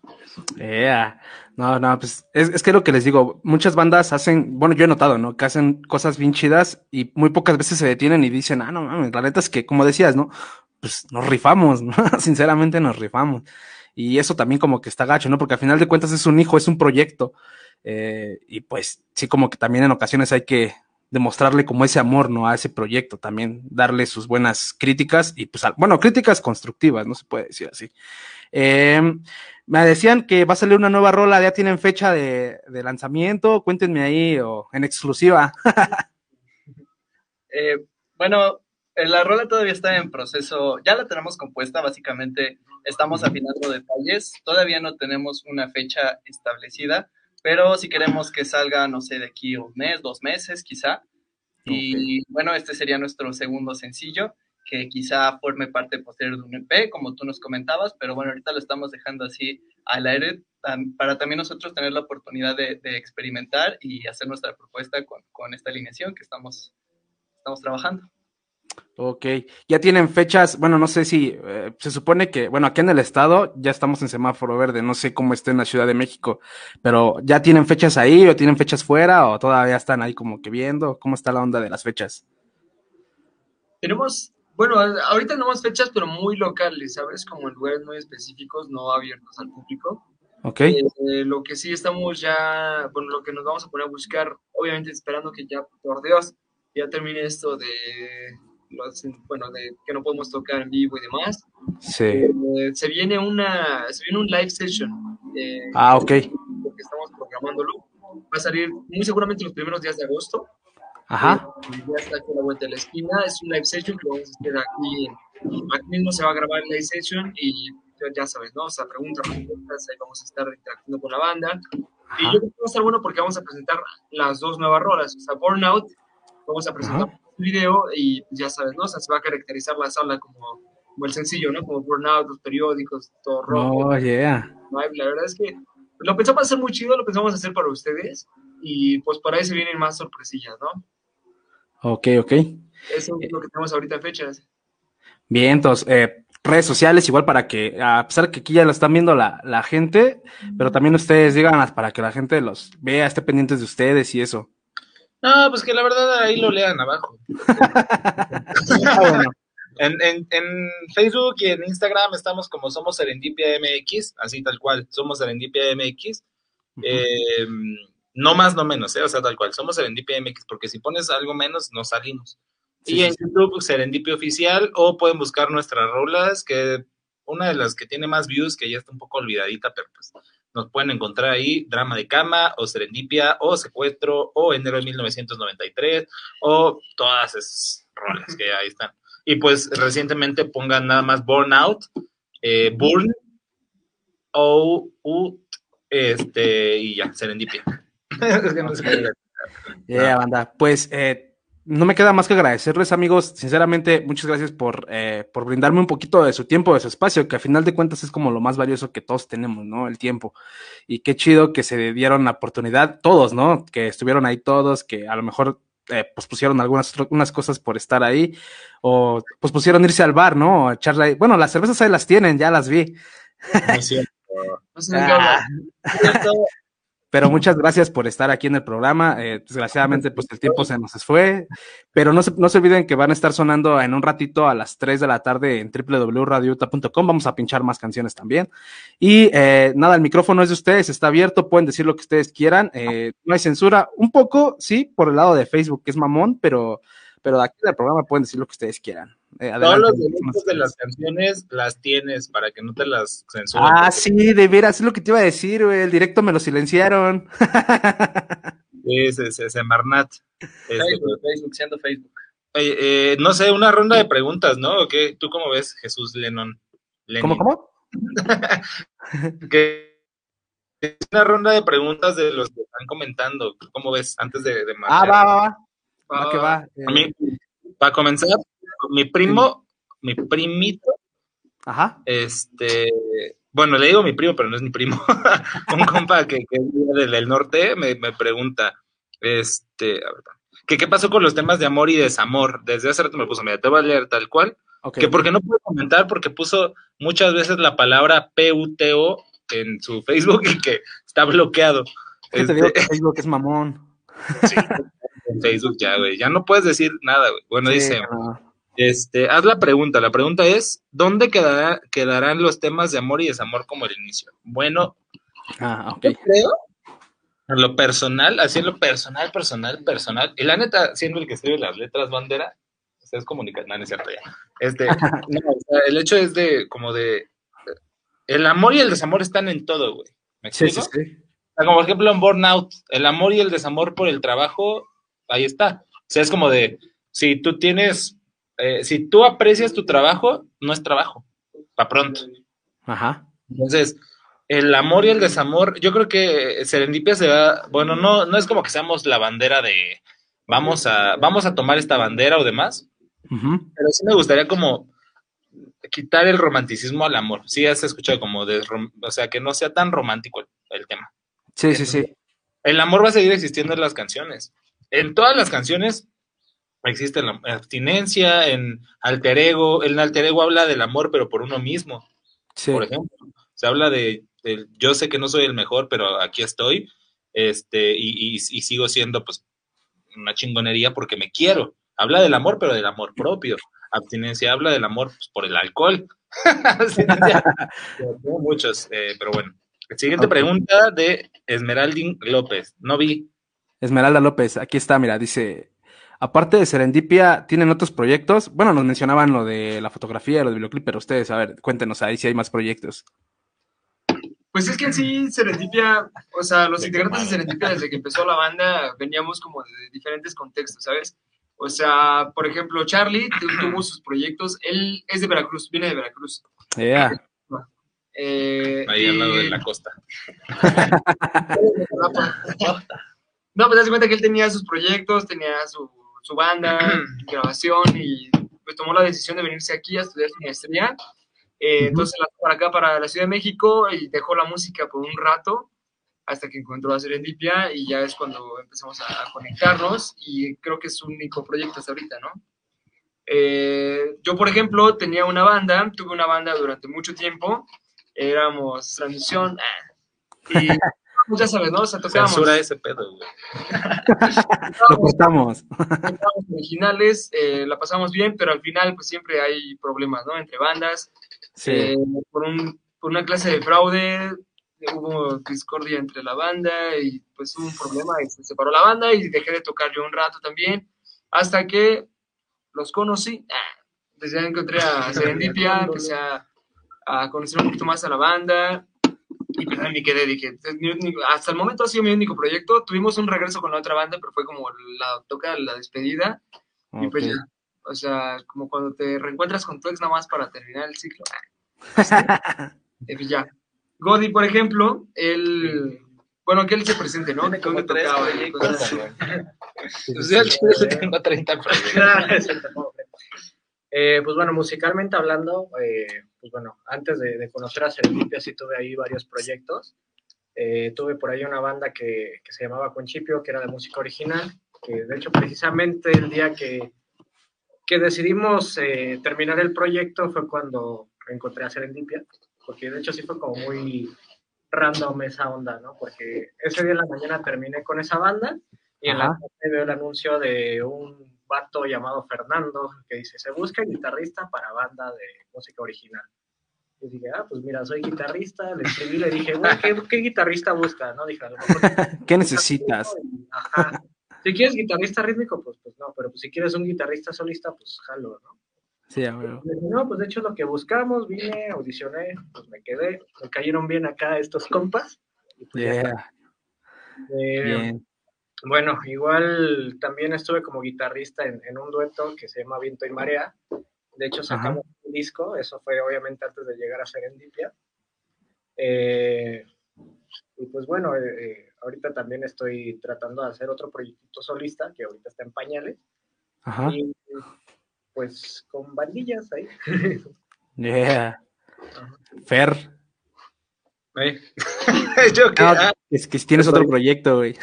Yeah. No, no, pues es, es que lo que les digo, muchas bandas hacen, bueno, yo he notado, ¿no? Que hacen cosas bien chidas y muy pocas veces se detienen y dicen, ah, no mames, la neta es que, como decías, ¿no? Pues nos rifamos, ¿no? Sinceramente nos rifamos. Y eso también como que está gacho, ¿no? Porque al final de cuentas es un hijo, es un proyecto. Eh, y pues sí, como que también en ocasiones hay que demostrarle como ese amor, ¿no? A ese proyecto también, darle sus buenas críticas y pues, bueno, críticas constructivas, no se puede decir así. Eh, me decían que va a salir una nueva rola, ya tienen fecha de, de lanzamiento, cuéntenme ahí o en exclusiva. Eh, bueno, eh, la rola todavía está en proceso, ya la tenemos compuesta, básicamente estamos afinando detalles, todavía no tenemos una fecha establecida, pero si queremos que salga, no sé, de aquí un mes, dos meses quizá, y bueno, este sería nuestro segundo sencillo, que quizá forme parte posterior de un EP, como tú nos comentabas, pero bueno, ahorita lo estamos dejando así al aire para también nosotros tener la oportunidad de, de experimentar y hacer nuestra propuesta con, con esta alineación que estamos, estamos trabajando. Ok, ya tienen fechas, bueno, no sé si eh, se supone que, bueno, aquí en el estado ya estamos en semáforo verde, no sé cómo está en la Ciudad de México, pero ya tienen fechas ahí o tienen fechas fuera o todavía están ahí como que viendo, ¿cómo está la onda de las fechas? Tenemos, bueno, ahorita tenemos fechas, pero muy locales, ¿sabes? Como en lugares muy específicos, no abiertos al público. Ok, Eh, lo que sí estamos ya, bueno, lo que nos vamos a poner a buscar, obviamente esperando que ya, por Dios, ya termine esto de, los, bueno, de que no podemos tocar en vivo y demás. sí. Eh, se viene una, se viene un live session. eh, Ah, ok, Porque estamos programándolo. Va a salir muy seguramente los primeros días de agosto. ajá, Eh, ya está aquí a la vuelta de la esquina. Es un live session que vamos a hacer aquí. Aquí mismo se va a grabar el live session y ya- sabes, ¿no? O sea, preguntas, respuestas, ahí vamos a estar interactuando con la banda. Y ajá. yo creo que va a estar bueno porque vamos a presentar las dos nuevas rolas. O sea, Burnout, vamos a presentar un video y pues, ya sabes, ¿no? O sea, se va a caracterizar la sala como, como el sencillo, ¿no? Como Burnout, los periódicos, todo rojo. Oh, yeah. La verdad es que lo pensamos hacer muy chido, lo pensamos hacer para ustedes y pues por ahí se vienen más sorpresillas, ¿no? Ok, ok. Eso es lo que tenemos ahorita fechas. Bien, entonces, eh, redes sociales igual para que, a pesar que aquí ya lo están viendo la, la gente, pero también ustedes digan para que la gente los vea, esté pendientes de ustedes y eso. No, pues que la verdad ahí lo lean abajo. Ah, bueno. En, en, en Facebook y en Instagram estamos como Somos Serendipia MX, así tal cual, Somos Serendipia MX. Eh, no más, no menos, ¿eh? o sea, tal cual, Somos Serendipia MX, porque si pones algo menos, no salimos. Sí, y en sí. YouTube, Serendipia Oficial, o pueden buscar nuestras rolas, que una de las que tiene más views, que ya está un poco olvidadita, pero pues nos pueden encontrar ahí, Drama de Cama, o Serendipia, o Secuestro, o Enero de 1993, o todas esas rolas que ahí están. Y pues recientemente pongan nada más Burnout, eh, Burn, O, U, este, y ya, Serendipia. Es que no sé qué- Yeah, banda. Pues eh, no me queda más que agradecerles, amigos. Sinceramente, muchas gracias por, eh, por brindarme un poquito de su tiempo, de su espacio, que a final de cuentas es como lo más valioso que todos tenemos, ¿no? El tiempo. Y qué chido que se dieron la oportunidad, todos, ¿no? Que estuvieron ahí todos, que a lo mejor eh, pues pusieron algunas unas cosas por estar ahí, o pues pusieron irse al bar, ¿no? O echarle ahí. Bueno, las cervezas ahí las tienen, ya las vi. no es cierto. No qué hablar. Pero muchas gracias por estar aquí en el programa. Eh, desgraciadamente, pues el tiempo se nos fue. Pero no se, no se olviden que van a estar sonando en un ratito a las 3 de la tarde en www.radiouta.com. Vamos a pinchar más canciones también. Y eh, nada, el micrófono es de ustedes, está abierto, pueden decir lo que ustedes quieran. Eh, no hay censura. Un poco, sí, por el lado de Facebook, que es mamón, pero, pero de aquí del programa pueden decir lo que ustedes quieran. Eh, Todos los derechos de las canciones las tienes para que no te las censuren. Ah, sí, de veras, es lo que te iba a decir, güey. El directo me lo silenciaron. Sí, se, se, se Marnat. Este, Facebook, Facebook, siendo Facebook. eh, no sé, una ronda de preguntas, ¿no? ¿O qué? ¿Tú cómo ves, Jesús Lennon? Lenin? ¿Cómo, cómo? Que es una ronda de preguntas de los que están comentando. ¿Cómo ves? Antes de, de Ah, marchar. va, va, va. Va Ah, que va. A mí, para comenzar, mi primo, mi primito, Ajá. este, bueno, le digo mi primo, pero no es mi primo. Un compa que, que es del, norte me, me pregunta, este, a ver, que qué pasó con los temas de amor y desamor. Desde hace rato me puso, mira, te voy a leer tal cual. Ok. Que porque no pude comentar porque puso muchas veces la palabra PUTO en su Facebook y que está bloqueado. Es que te Este, digo que Facebook es mamón. en Facebook ya, güey. Ya no puedes decir nada, güey. Bueno, Sí, dice, no. Este, haz la pregunta. La pregunta es, ¿dónde quedará, quedarán los temas de amor y desamor como el inicio? Bueno, Ah, yo creo, en lo personal, así en lo personal, personal, personal, y la neta, siendo el que escribe las letras bandera, o sea, es comunicar, no, no es cierto ya. Este, no, o sea, el hecho es de, como de, el amor y el desamor están en todo, güey. ¿Me Sí, explico? sí, sí. O sea, como por ejemplo en Burnout, el amor y el desamor por el trabajo, ahí está. O sea, es como de, si tú tienes, eh, si tú aprecias tu trabajo, no es trabajo, para pronto. Ajá. Entonces, el amor y el desamor, yo creo que Serendipia se va, bueno, no, no es como que seamos la bandera de vamos a, vamos a tomar esta bandera o demás, pero sí me gustaría como quitar el romanticismo al amor. Sí, has escuchado como de, o sea, que no sea tan romántico el, el tema. Sí, sí, sí. El amor va a seguir existiendo en las canciones. En todas las canciones existe la abstinencia, en alter ego, el alter ego habla del amor, pero por uno mismo, Sí. por ejemplo. Se habla de, yo sé que no soy el mejor, pero aquí estoy, este, y, y- y sigo siendo, pues, una chingonería porque me quiero. Habla del amor, pero del amor propio. Abstinencia habla del amor pues, por el alcohol. Muchos, eh, pero bueno. Siguiente pregunta de Esmeraldín López. No vi. Esmeralda López, aquí está, mira, dice, aparte de Serendipia, ¿tienen otros proyectos? Bueno, nos mencionaban lo de la fotografía, lo del videoclip, pero ustedes, a ver, cuéntenos ahí si hay más proyectos. Pues es que en sí, Serendipia, o sea, los integrantes de Serendipia desde que empezó la banda veníamos como de diferentes contextos, ¿sabes? O sea, por ejemplo, Charlie tu- tuvo sus proyectos, él es de Veracruz, viene de Veracruz. Yeah. Eh, Ahí al lado de la costa. No, pues haz de cuenta que él tenía sus proyectos, tenía su, su banda, grabación y pues tomó la decisión de venirse aquí a estudiar su maestría. Eh, Entonces la para acá, para la Ciudad de México y dejó la música por un rato hasta que encontró a Serendipia y ya es cuando empezamos a conectarnos y creo que es su único proyecto hasta ahorita, ¿no? Eh, yo, por ejemplo, tenía una banda, tuve una banda durante mucho tiempo, éramos transmisión, ah, y pues ya sabes, ¿no? O sea, tocábamos Censura ese pedo, güey. Lo cortamos. originales, eh, la pasamos bien, pero al final pues siempre hay problemas, ¿no? Entre bandas, Sí. eh, por, un, por una clase de fraude hubo discordia entre la banda y pues hubo un problema y se separó la banda y dejé de tocar yo un rato también, hasta que los conocí, ah, pues ya encontré a Serendipia, empecé a, a conocer un poquito más a la banda y pues me quedé, dije, hasta el momento ha sido mi único proyecto, tuvimos un regreso con la otra banda, pero fue como la toca, la despedida, y pues ya, o sea, como cuando te reencuentras con tu ex nada más para terminar el ciclo. Eh, pues ya. Godi, por ejemplo, él, bueno, que él se presente, ¿no? Que como me tres tocaba y proyectos, cosas así. Pues sí tengo 30 proyectos. Eh, pues bueno, musicalmente hablando, eh, pues bueno, antes de, de conocer a Serendipia sí tuve ahí varios proyectos. Eh, tuve por ahí una banda que, que se llamaba Conchipio, que era de música original, que de hecho precisamente el día que, que decidimos eh, terminar el proyecto fue cuando encontré a Serendipia, porque de hecho sí fue como muy random esa onda, ¿no? Porque ese día en la mañana terminé con esa banda y en la tarde veo el anuncio de un vato llamado Fernando que dice, se busca guitarrista para banda de música original. Y dije, ah, pues mira, soy guitarrista, le escribí, le dije, güey, ¿qué, qué guitarrista busca? ¿No? Dije, a lo mejor ¿Qué necesitas? Ajá. Si quieres guitarrista rítmico, pues, pues no, pero pues si quieres un guitarrista solista, pues jalo, ¿no? Sí, dije, no, pues de hecho es lo que buscamos, vine, audicioné, pues me quedé, me cayeron bien acá estos compas. y pues. Yeah. Eh, Bien. Bueno, igual también estuve como guitarrista en, en un dueto que se llama Viento y Marea. De hecho, sacamos un disco, eso fue obviamente antes de llegar a Serendipia. Eh, y pues bueno, eh, eh, ahorita también estoy tratando de hacer otro proyectito solista que ahorita está en pañales. Ajá. Y pues con bandillas ahí. Yeah. Fer. ¿Eh? Yo que, No, ah, es que si tienes otro proyecto, güey.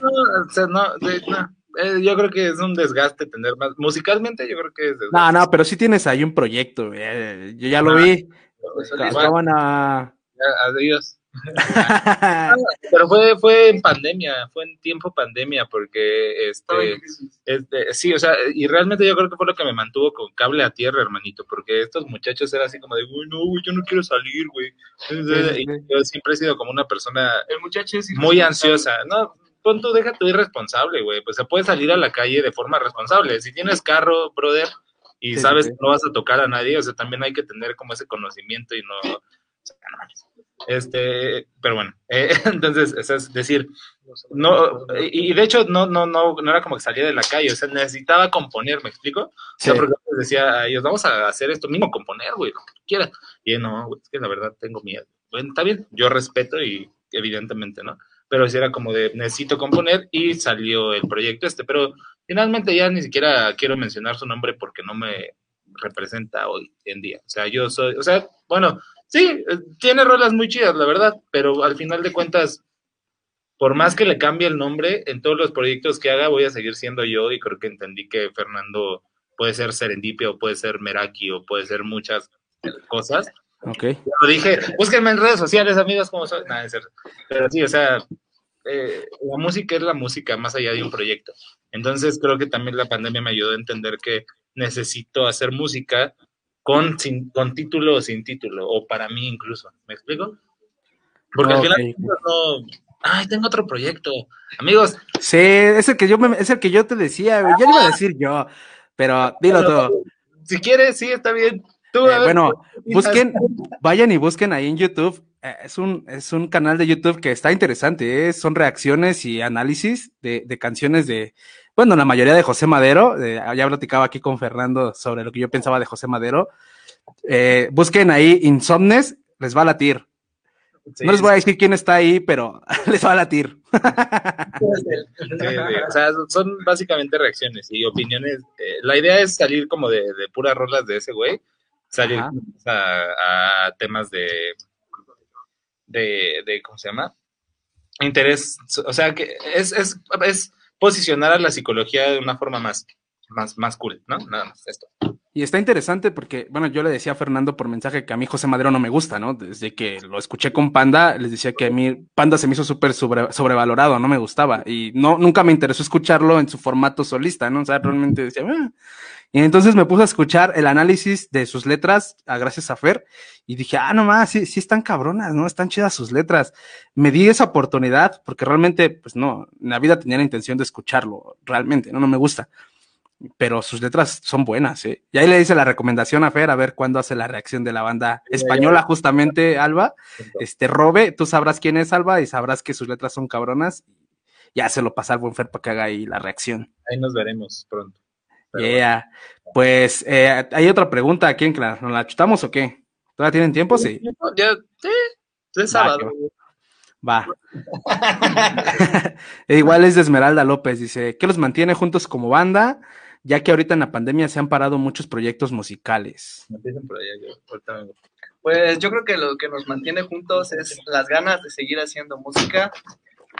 no, o sea, no, de- no. Eh, yo creo que es un desgaste tener más. Musicalmente, yo creo que es desgaste. No, no, pero sí tienes ahí un proyecto, güey. Eh, Yo ya lo vi. Igual, Acaban a. ya, adiós. Pero fue, fue en pandemia, fue en tiempo pandemia, porque este, este, sí, o sea, y realmente yo creo que fue lo que me mantuvo con cable a tierra, hermanito, porque estos muchachos eran así como de, uy, no, güey, yo no quiero salir, güey. Y yo siempre he sido como una persona El muchacho es muy ansiosa. No, pon tú, deja tu irresponsable, güey. Pues se puede salir a la calle de forma responsable. Si tienes carro, brother, y Sí, sabes sí, que no vas a tocar a nadie, o sea, también hay que tener como ese conocimiento y no. o sea, no. Este, pero bueno, eh, entonces, es decir, no, y, de hecho no, no, no, no era como que salía de la calle, o sea, necesitaba componer, ¿me explico? O sea, Sí. porque les decía a ellos, vamos a hacer esto, mismo componer, güey, lo que quieras. Y no, güey, es que la verdad tengo miedo. Bueno, está bien, yo respeto y evidentemente, ¿no? Pero sí era como de, necesito componer y salió el proyecto este, pero finalmente ya ni siquiera quiero mencionar su nombre porque no me representa hoy en día. O sea, yo soy, o sea, bueno, sí, eh, tiene rolas muy chidas, la verdad, pero al final de cuentas, por más que le cambie el nombre, en todos los proyectos que haga voy a seguir siendo yo y creo que entendí que Fernando puede ser Serendipia o puede ser Meraki o puede ser muchas cosas. Ok. Lo dije, búsquenme en redes sociales, amigos, como soy. Nada, es cierto. Pero sí, o sea, eh, la música es la música, más allá de un proyecto. Entonces creo que también la pandemia me ayudó a entender que necesito hacer música con, sin, con título o sin título, o para mí incluso. ¿Me explico? Porque al final no. Ay, tengo otro proyecto. Amigos, Sí, es el que yo, me- es el que yo te decía, güey. Ya lo iba a decir yo, pero dilo todo. si quieres, sí, está bien. Tú, Eh, bueno, busquen, vayan y busquen ahí en YouTube. Eh, es, un, es un canal de YouTube que está interesante. ¿eh? Son reacciones y análisis de, de canciones de, bueno, la mayoría de José Madero. de- ya platicaba aquí con Fernando sobre lo que yo pensaba de José Madero. Eh, busquen ahí Insomnes, les va a latir. Sí, no les voy a decir quién está ahí, pero les va a latir. Sí, sí, o sea, son básicamente reacciones y opiniones. Eh, la idea es salir como de, de puras rolas de ese güey, salir Ajá. a, a temas de, de, de, ¿cómo se llama? Interés, o sea, que es, es, es posicionar a la psicología de una forma más, más, más cool, ¿no? Nada más, esto. Y está interesante porque, bueno, yo le decía a Fernando por mensaje que a mí José Madero no me gusta, ¿no? Desde que lo escuché con Panda, les decía que a mí Panda se me hizo súper sobre- sobrevalorado, no me gustaba. Y no, nunca me interesó escucharlo en su formato solista, ¿no? O sea, realmente decía, "Ah". Y entonces me puse a escuchar el análisis de sus letras, a gracias a Fer, y dije, ah, no más, sí, sí están cabronas, ¿no? Están chidas sus letras. Me di esa oportunidad porque realmente, pues no, en la vida tenía la intención de escucharlo, realmente, ¿no? No me gusta pero sus letras son buenas, ¿eh? Y ahí le hice la recomendación a Fer a ver cuándo hace la reacción de la banda española, justamente, Alba. Este, Robe, tú sabrás quién es Alba y sabrás que sus letras son cabronas. Ya se lo pasa al buen Fer para que haga ahí la reacción. Ahí nos veremos pronto. Pero Yeah. Pues, eh, hay otra pregunta. ¿A quién? que la- ¿Nos la chutamos o qué? ¿Todavía tienen tiempo? Sí. Ya, sí, es sábado. Va. Igual es de Esmeralda López, dice, ¿qué los mantiene juntos como banda? Ya que ahorita en la pandemia se han parado muchos proyectos musicales. Pues yo creo que lo que nos mantiene juntos es las ganas de seguir haciendo música,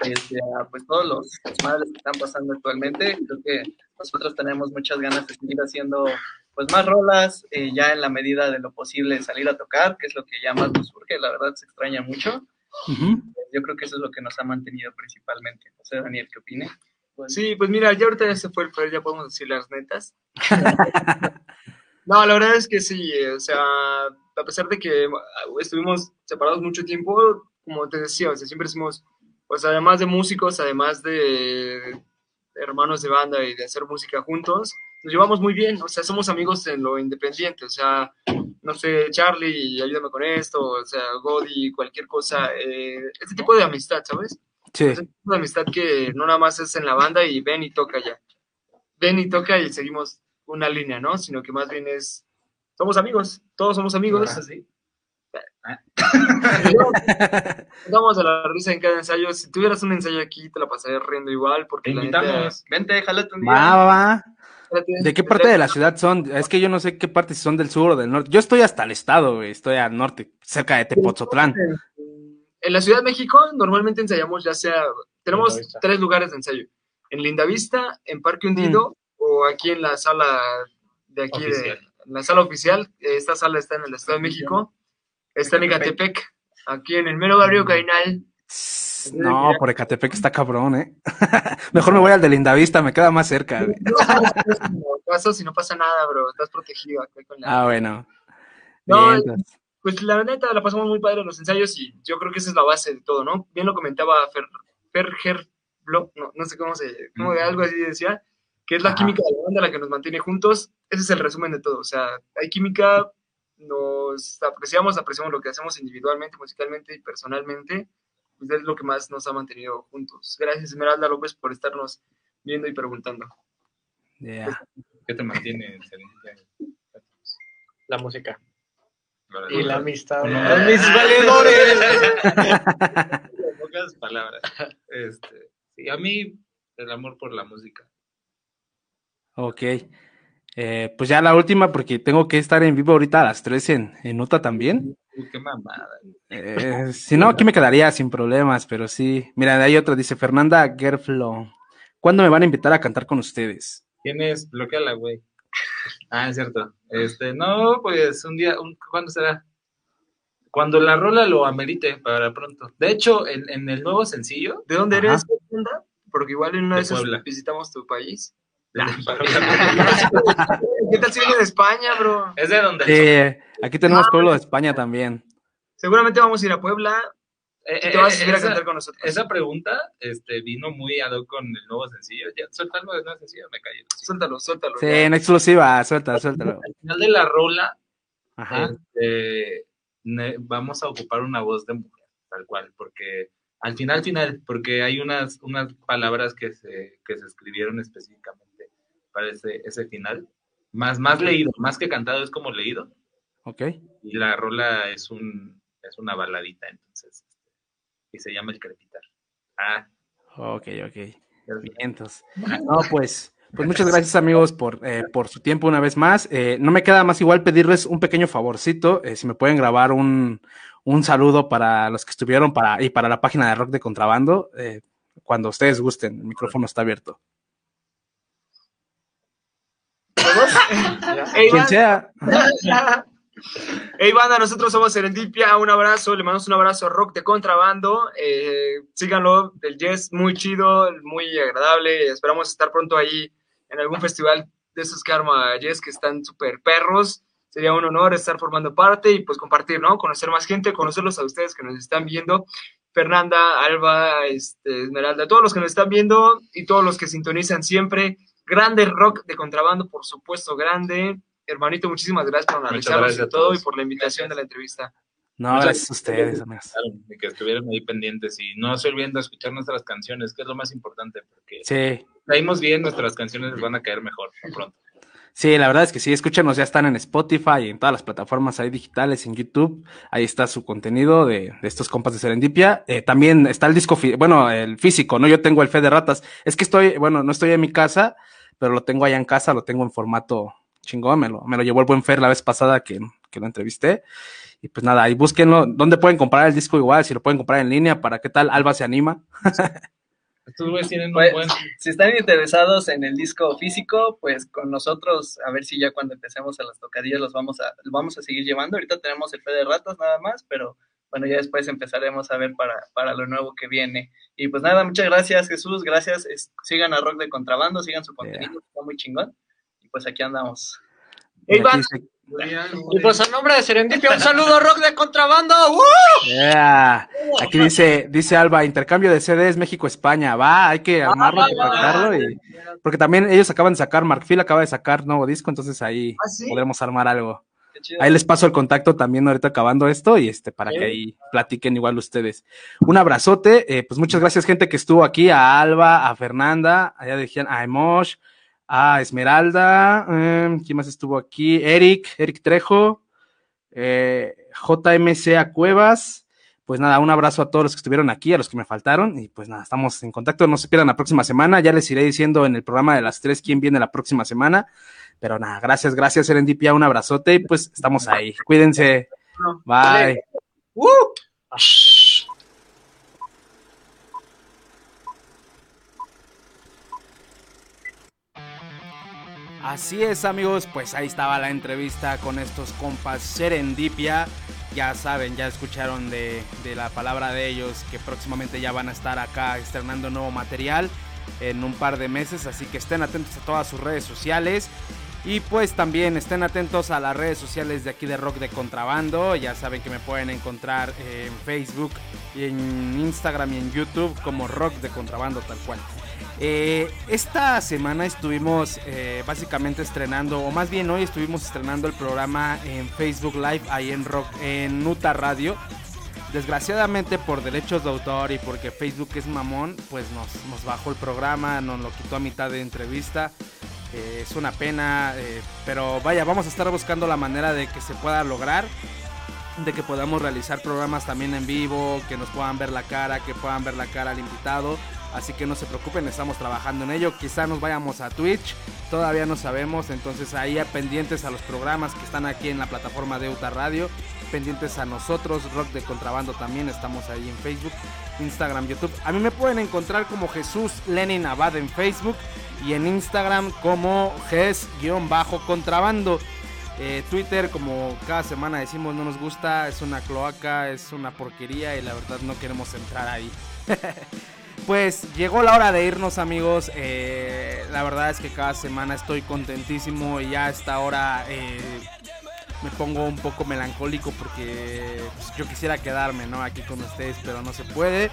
este, a, pues todos los madres que están pasando actualmente. Creo que nosotros tenemos muchas ganas de seguir haciendo pues más rolas, eh, ya en la medida de lo posible salir a tocar, que es lo que ya más nos surge, la verdad se extraña mucho. Ujú. Yo creo que eso es lo que nos ha mantenido principalmente. No sé, Daniel, ¿qué opine? Sí, pues mira, ya ahorita ya se fue el Fer, ya podemos decir las netas. no, la verdad es que sí, eh, o sea, a pesar de que ah, estuvimos separados mucho tiempo, como te decía, o sea, siempre hicimos, pues además de músicos, además de hermanos de banda y de hacer música juntos, nos llevamos muy bien, o sea, somos amigos en lo independiente, o sea, no sé, Charlie, ayúdame con esto, o sea, Godi, cualquier cosa, eh, este tipo de amistad, ¿sabes? Sí. Es una amistad que no nada más es en la banda y ven y toca ya. Ven y toca y seguimos una línea, ¿no? Sino que más bien es, somos amigos, todos somos amigos. Así. Damos a la risa en cada ensayo. Si tuvieras un ensayo aquí, te la pasarías riendo igual, porque Te la invitamos. Vente, jálate un día. Va, va, ¿De qué parte de la ciudad son? Es que yo no sé qué parte si son del sur o del norte. Yo estoy hasta el estado, güey. Estoy al norte, cerca de Tepoztlán. En la Ciudad de México normalmente ensayamos ya sea, tenemos tres lugares de ensayo. En Lindavista, en Parque Hundido o aquí en la sala de aquí, de, en la sala oficial. Esta sala está en el Estado de México. Está en Ecatepec, aquí en el mero barrio Cainal. No, por Ecatepec está cabrón, ¿eh? Mejor me voy al de Lindavista, me queda más cerca. Como caso, si no pasa nada, bro, estás protegido con la... Ah, bueno. No, Bien, entonces. Pues la neta, la pasamos muy padre en los ensayos y yo creo que esa es la base de todo, ¿no? Bien lo comentaba Fer, Fer Gerblo, no, no sé cómo se, cómo de algo así decía, que es la química de la banda la que nos mantiene juntos. Ese es el resumen de todo. O sea, hay química, nos apreciamos, apreciamos lo que hacemos individualmente, musicalmente y personalmente. Pues es lo que más nos ha mantenido juntos. Gracias, Esmeralda López, por estarnos viendo y preguntando. Yeah. ¿Qué te mantiene? La música. Y la amistad. Hola. ¡Mis valedores! En pocas palabras. Este, sí, a mí, el amor por la música. Ok. Eh, pues ya la última, porque tengo que estar en vivo ahorita a las 3 en, en Uta también. Qué mamada. Eh, si no, aquí me quedaría sin problemas, pero sí. Mira, de ahí otra, dice Fernanda Gerflo. ¿Cuándo me van a invitar a cantar con ustedes? ¿Quién es? Bloqueala, güey. Ah, es cierto. Este, no, pues un día, un- ¿cuándo será? Cuando la rola lo amerite para pronto. De hecho, en, en el nuevo sencillo. ¿De dónde Ajá. eres, Fernanda? Porque igual en una De de esas visitamos tu país. Es ¿Qué tal si de España, bro? de donde. Eh, aquí tenemos pueblo de España también. Seguramente vamos a ir a Puebla Eh, y te vas a eh, a cantar con nosotros. Esa pregunta este, vino muy ad hoc con el nuevo sencillo. Ya, suéltalo del nuevo sencillo, me callo. Suéltalo, suéltalo. Sí, ya. en exclusiva, suelta, suéltalo. Al final de la rola, Ajá. este, vamos a ocupar una voz de mujer, tal cual, porque al final, final, porque hay unas, unas palabras que se, que se escribieron específicamente para ese, ese final, más, más leído, más que cantado, es como leído, Ok. y la rola es, un, es una baladita, entonces, este, y se llama El Crepitar. Ah, Ok, ok. entonces. No, pues, pues muchas gracias amigos por, eh, por su tiempo una vez más. Eh, no me queda más igual pedirles un pequeño favorcito, eh, si me pueden grabar un, un saludo para los que estuvieron para, y para la página de Rock de Contrabando, eh, cuando ustedes gusten, el micrófono está abierto. Ey, Quien sea, Ey, banda, nosotros somos Serendipia. Un abrazo, le mandamos un abrazo a Rock de Contrabando. Eh, síganlo, el Jess, muy chido, muy agradable. Esperamos estar pronto ahí en algún festival de esos que arma Jess, que están súper perros. Sería un honor estar formando parte y pues compartir, ¿no? Conocer más gente, conocerlos a ustedes que nos están viendo. Fernanda, Alba, este, Esmeralda, todos los que nos están viendo y todos los que sintonizan siempre. Grande rock de contrabando, por supuesto, grande. Hermanito, muchísimas gracias por analizarnos gracias y todo y por la invitación de la entrevista. no, Muchas gracias a ustedes, amigos. de que estuvieron ahí pendientes y no se olviden de escuchar nuestras canciones, que es lo más importante, porque Sí, caímos bien, nuestras canciones les van a caer mejor pronto. Sí, la verdad es que sí, escúchenos, ya están en Spotify, en todas las plataformas ahí digitales, en YouTube, ahí está su contenido de, de estos compas de Serendipia. Eh, también está el disco, bueno, el físico, ¿no? Yo tengo el Fe de Ratas. Es que estoy, bueno, no estoy en mi casa, pero lo tengo allá en casa, lo tengo en formato chingón, me lo, me lo llevó el buen Fer la vez pasada que, que lo entrevisté. Y pues nada, ahí búsquenlo. ¿Dónde pueden comprar el disco igual? Si lo pueden comprar en línea, ¿para qué tal? Alba se anima. Estos güeyes tienen un Pues, buen... si están interesados en el disco físico, pues con nosotros, a ver si ya cuando empecemos a las tocadillas los vamos a, los vamos a seguir llevando. Ahorita tenemos el fe de ratas nada más, pero bueno, ya después empezaremos a ver para, para lo nuevo que viene. Y pues nada, muchas gracias Jesús, gracias. Es- sigan a Rock de Contrabando, sigan su contenido, está muy chingón. Y pues aquí andamos. Y pues a nombre de Serendipia, un saludo Rock de Contrabando. ¡Uh! Yeah. Aquí dice, dice Alba, intercambio de CDs México-España. Va, hay que armarlo, y- porque también ellos acaban de sacar, Markfield acaba de sacar nuevo disco, entonces ahí ¿Ah, sí? podremos armar algo. Ahí les paso el contacto también ahorita acabando esto y este para que ahí platiquen igual ustedes. Un abrazote, eh, pues muchas gracias gente que estuvo aquí, a Alba, a Fernanda, allá decían a Emosh, a Esmeralda, eh, ¿quién más estuvo aquí? Eric, Eric Trejo, eh, JMCA Cuevas. Pues nada, un abrazo a todos los que estuvieron aquí, a los que me faltaron. Y pues nada, estamos en contacto. No se pierdan la próxima semana. Ya les iré diciendo en el programa de las tres quién viene la próxima semana. Pero nada, gracias, gracias, Serendipia. Un abrazote y pues estamos ahí. Cuídense. Bye. ¡Uh! Así es, amigos, pues ahí estaba la entrevista con estos compas Serendipia. Ya saben, ya escucharon de, de la palabra de ellos que próximamente ya van a estar acá estrenando nuevo material en un par de meses, así que estén atentos a todas sus redes sociales. Y pues también estén atentos a las redes sociales de aquí de Rock de Contrabando. Ya saben que me pueden encontrar en Facebook, en Instagram y en YouTube como Rock de Contrabando tal cual. Eh, esta semana estuvimos eh, básicamente estrenando, o más bien hoy estuvimos estrenando el programa en Facebook Live ahí en Rock, en Nuta Radio. Desgraciadamente por derechos de autor y porque Facebook es mamón, pues nos, nos bajó el programa, nos lo quitó a mitad de entrevista. Eh, es una pena, pero vaya, vamos a estar buscando la manera de que se pueda lograr, de que podamos realizar programas también en vivo, que nos puedan ver la cara, que puedan ver la cara al invitado. Así que no se preocupen, estamos trabajando en ello. Quizá nos vayamos a Twitch, todavía no sabemos. Entonces ahí pendientes a los programas que están aquí en la plataforma de Uta Radio. Pendientes a nosotros, Rock de Contrabando también. Estamos ahí en Facebook, Instagram, YouTube. A mí me pueden encontrar como Jesús Lenin Abad en Facebook y en Instagram como Ges-Contrabando. Eh, Twitter, como cada semana decimos, no nos gusta, es una cloaca, es una porquería y la verdad no queremos entrar ahí. pues llegó la hora de irnos amigos, eh, la verdad es que cada semana estoy contentísimo y ya a esta hora eh, me pongo un poco melancólico porque pues, yo quisiera quedarme ¿no? aquí con ustedes, pero no se puede.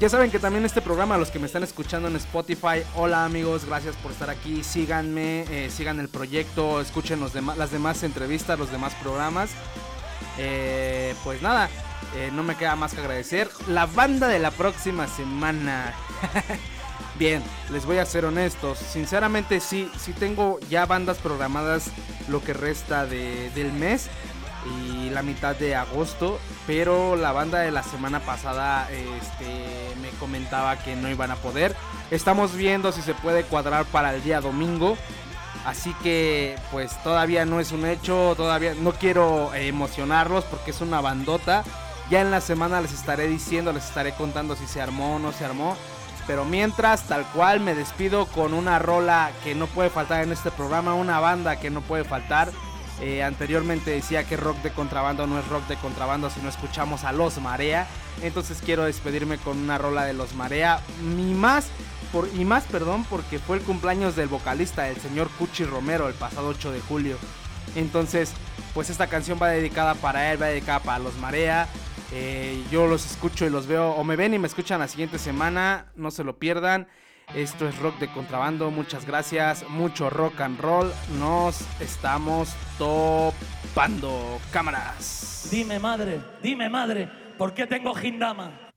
Ya saben que también este programa, los que me están escuchando en Spotify, hola amigos, gracias por estar aquí, síganme, eh, sigan el proyecto, escuchen los las demás entrevistas, los demás programas. Eh, pues nada, eh, no me queda más que agradecer. La banda de la próxima semana. Bien, les voy a ser honestos. Sinceramente sí, sí tengo ya bandas programadas lo que resta de- del mes y la mitad de agosto. Pero la banda de la semana pasada este, me comentaba que no iban a poder. Estamos viendo si se puede cuadrar para el día domingo. Así que pues todavía no es un hecho, todavía no quiero emocionarlos porque es una bandota. Ya en la semana les estaré diciendo, les estaré contando si se armó o no se armó. Pero mientras, tal cual, me despido con una rola que no puede faltar en este programa, una banda que no puede faltar. Eh, anteriormente decía que rock de contrabando no es rock de contrabando si no escuchamos a Los Marea. Entonces quiero despedirme con una rola de Los Marea. Y más, por, y más, perdón, porque fue el cumpleaños del vocalista, el señor Cuchi Romero, el pasado 8 de julio. Entonces, pues esta canción va dedicada para él, va dedicada para Los Marea. Eh, yo los escucho y los veo, o me ven y me escuchan la siguiente semana, no se lo pierdan. Esto es rock de contrabando, muchas gracias, mucho rock and roll, nos estamos topando cámaras. Dime madre, dime madre, ¿por qué tengo Gindama?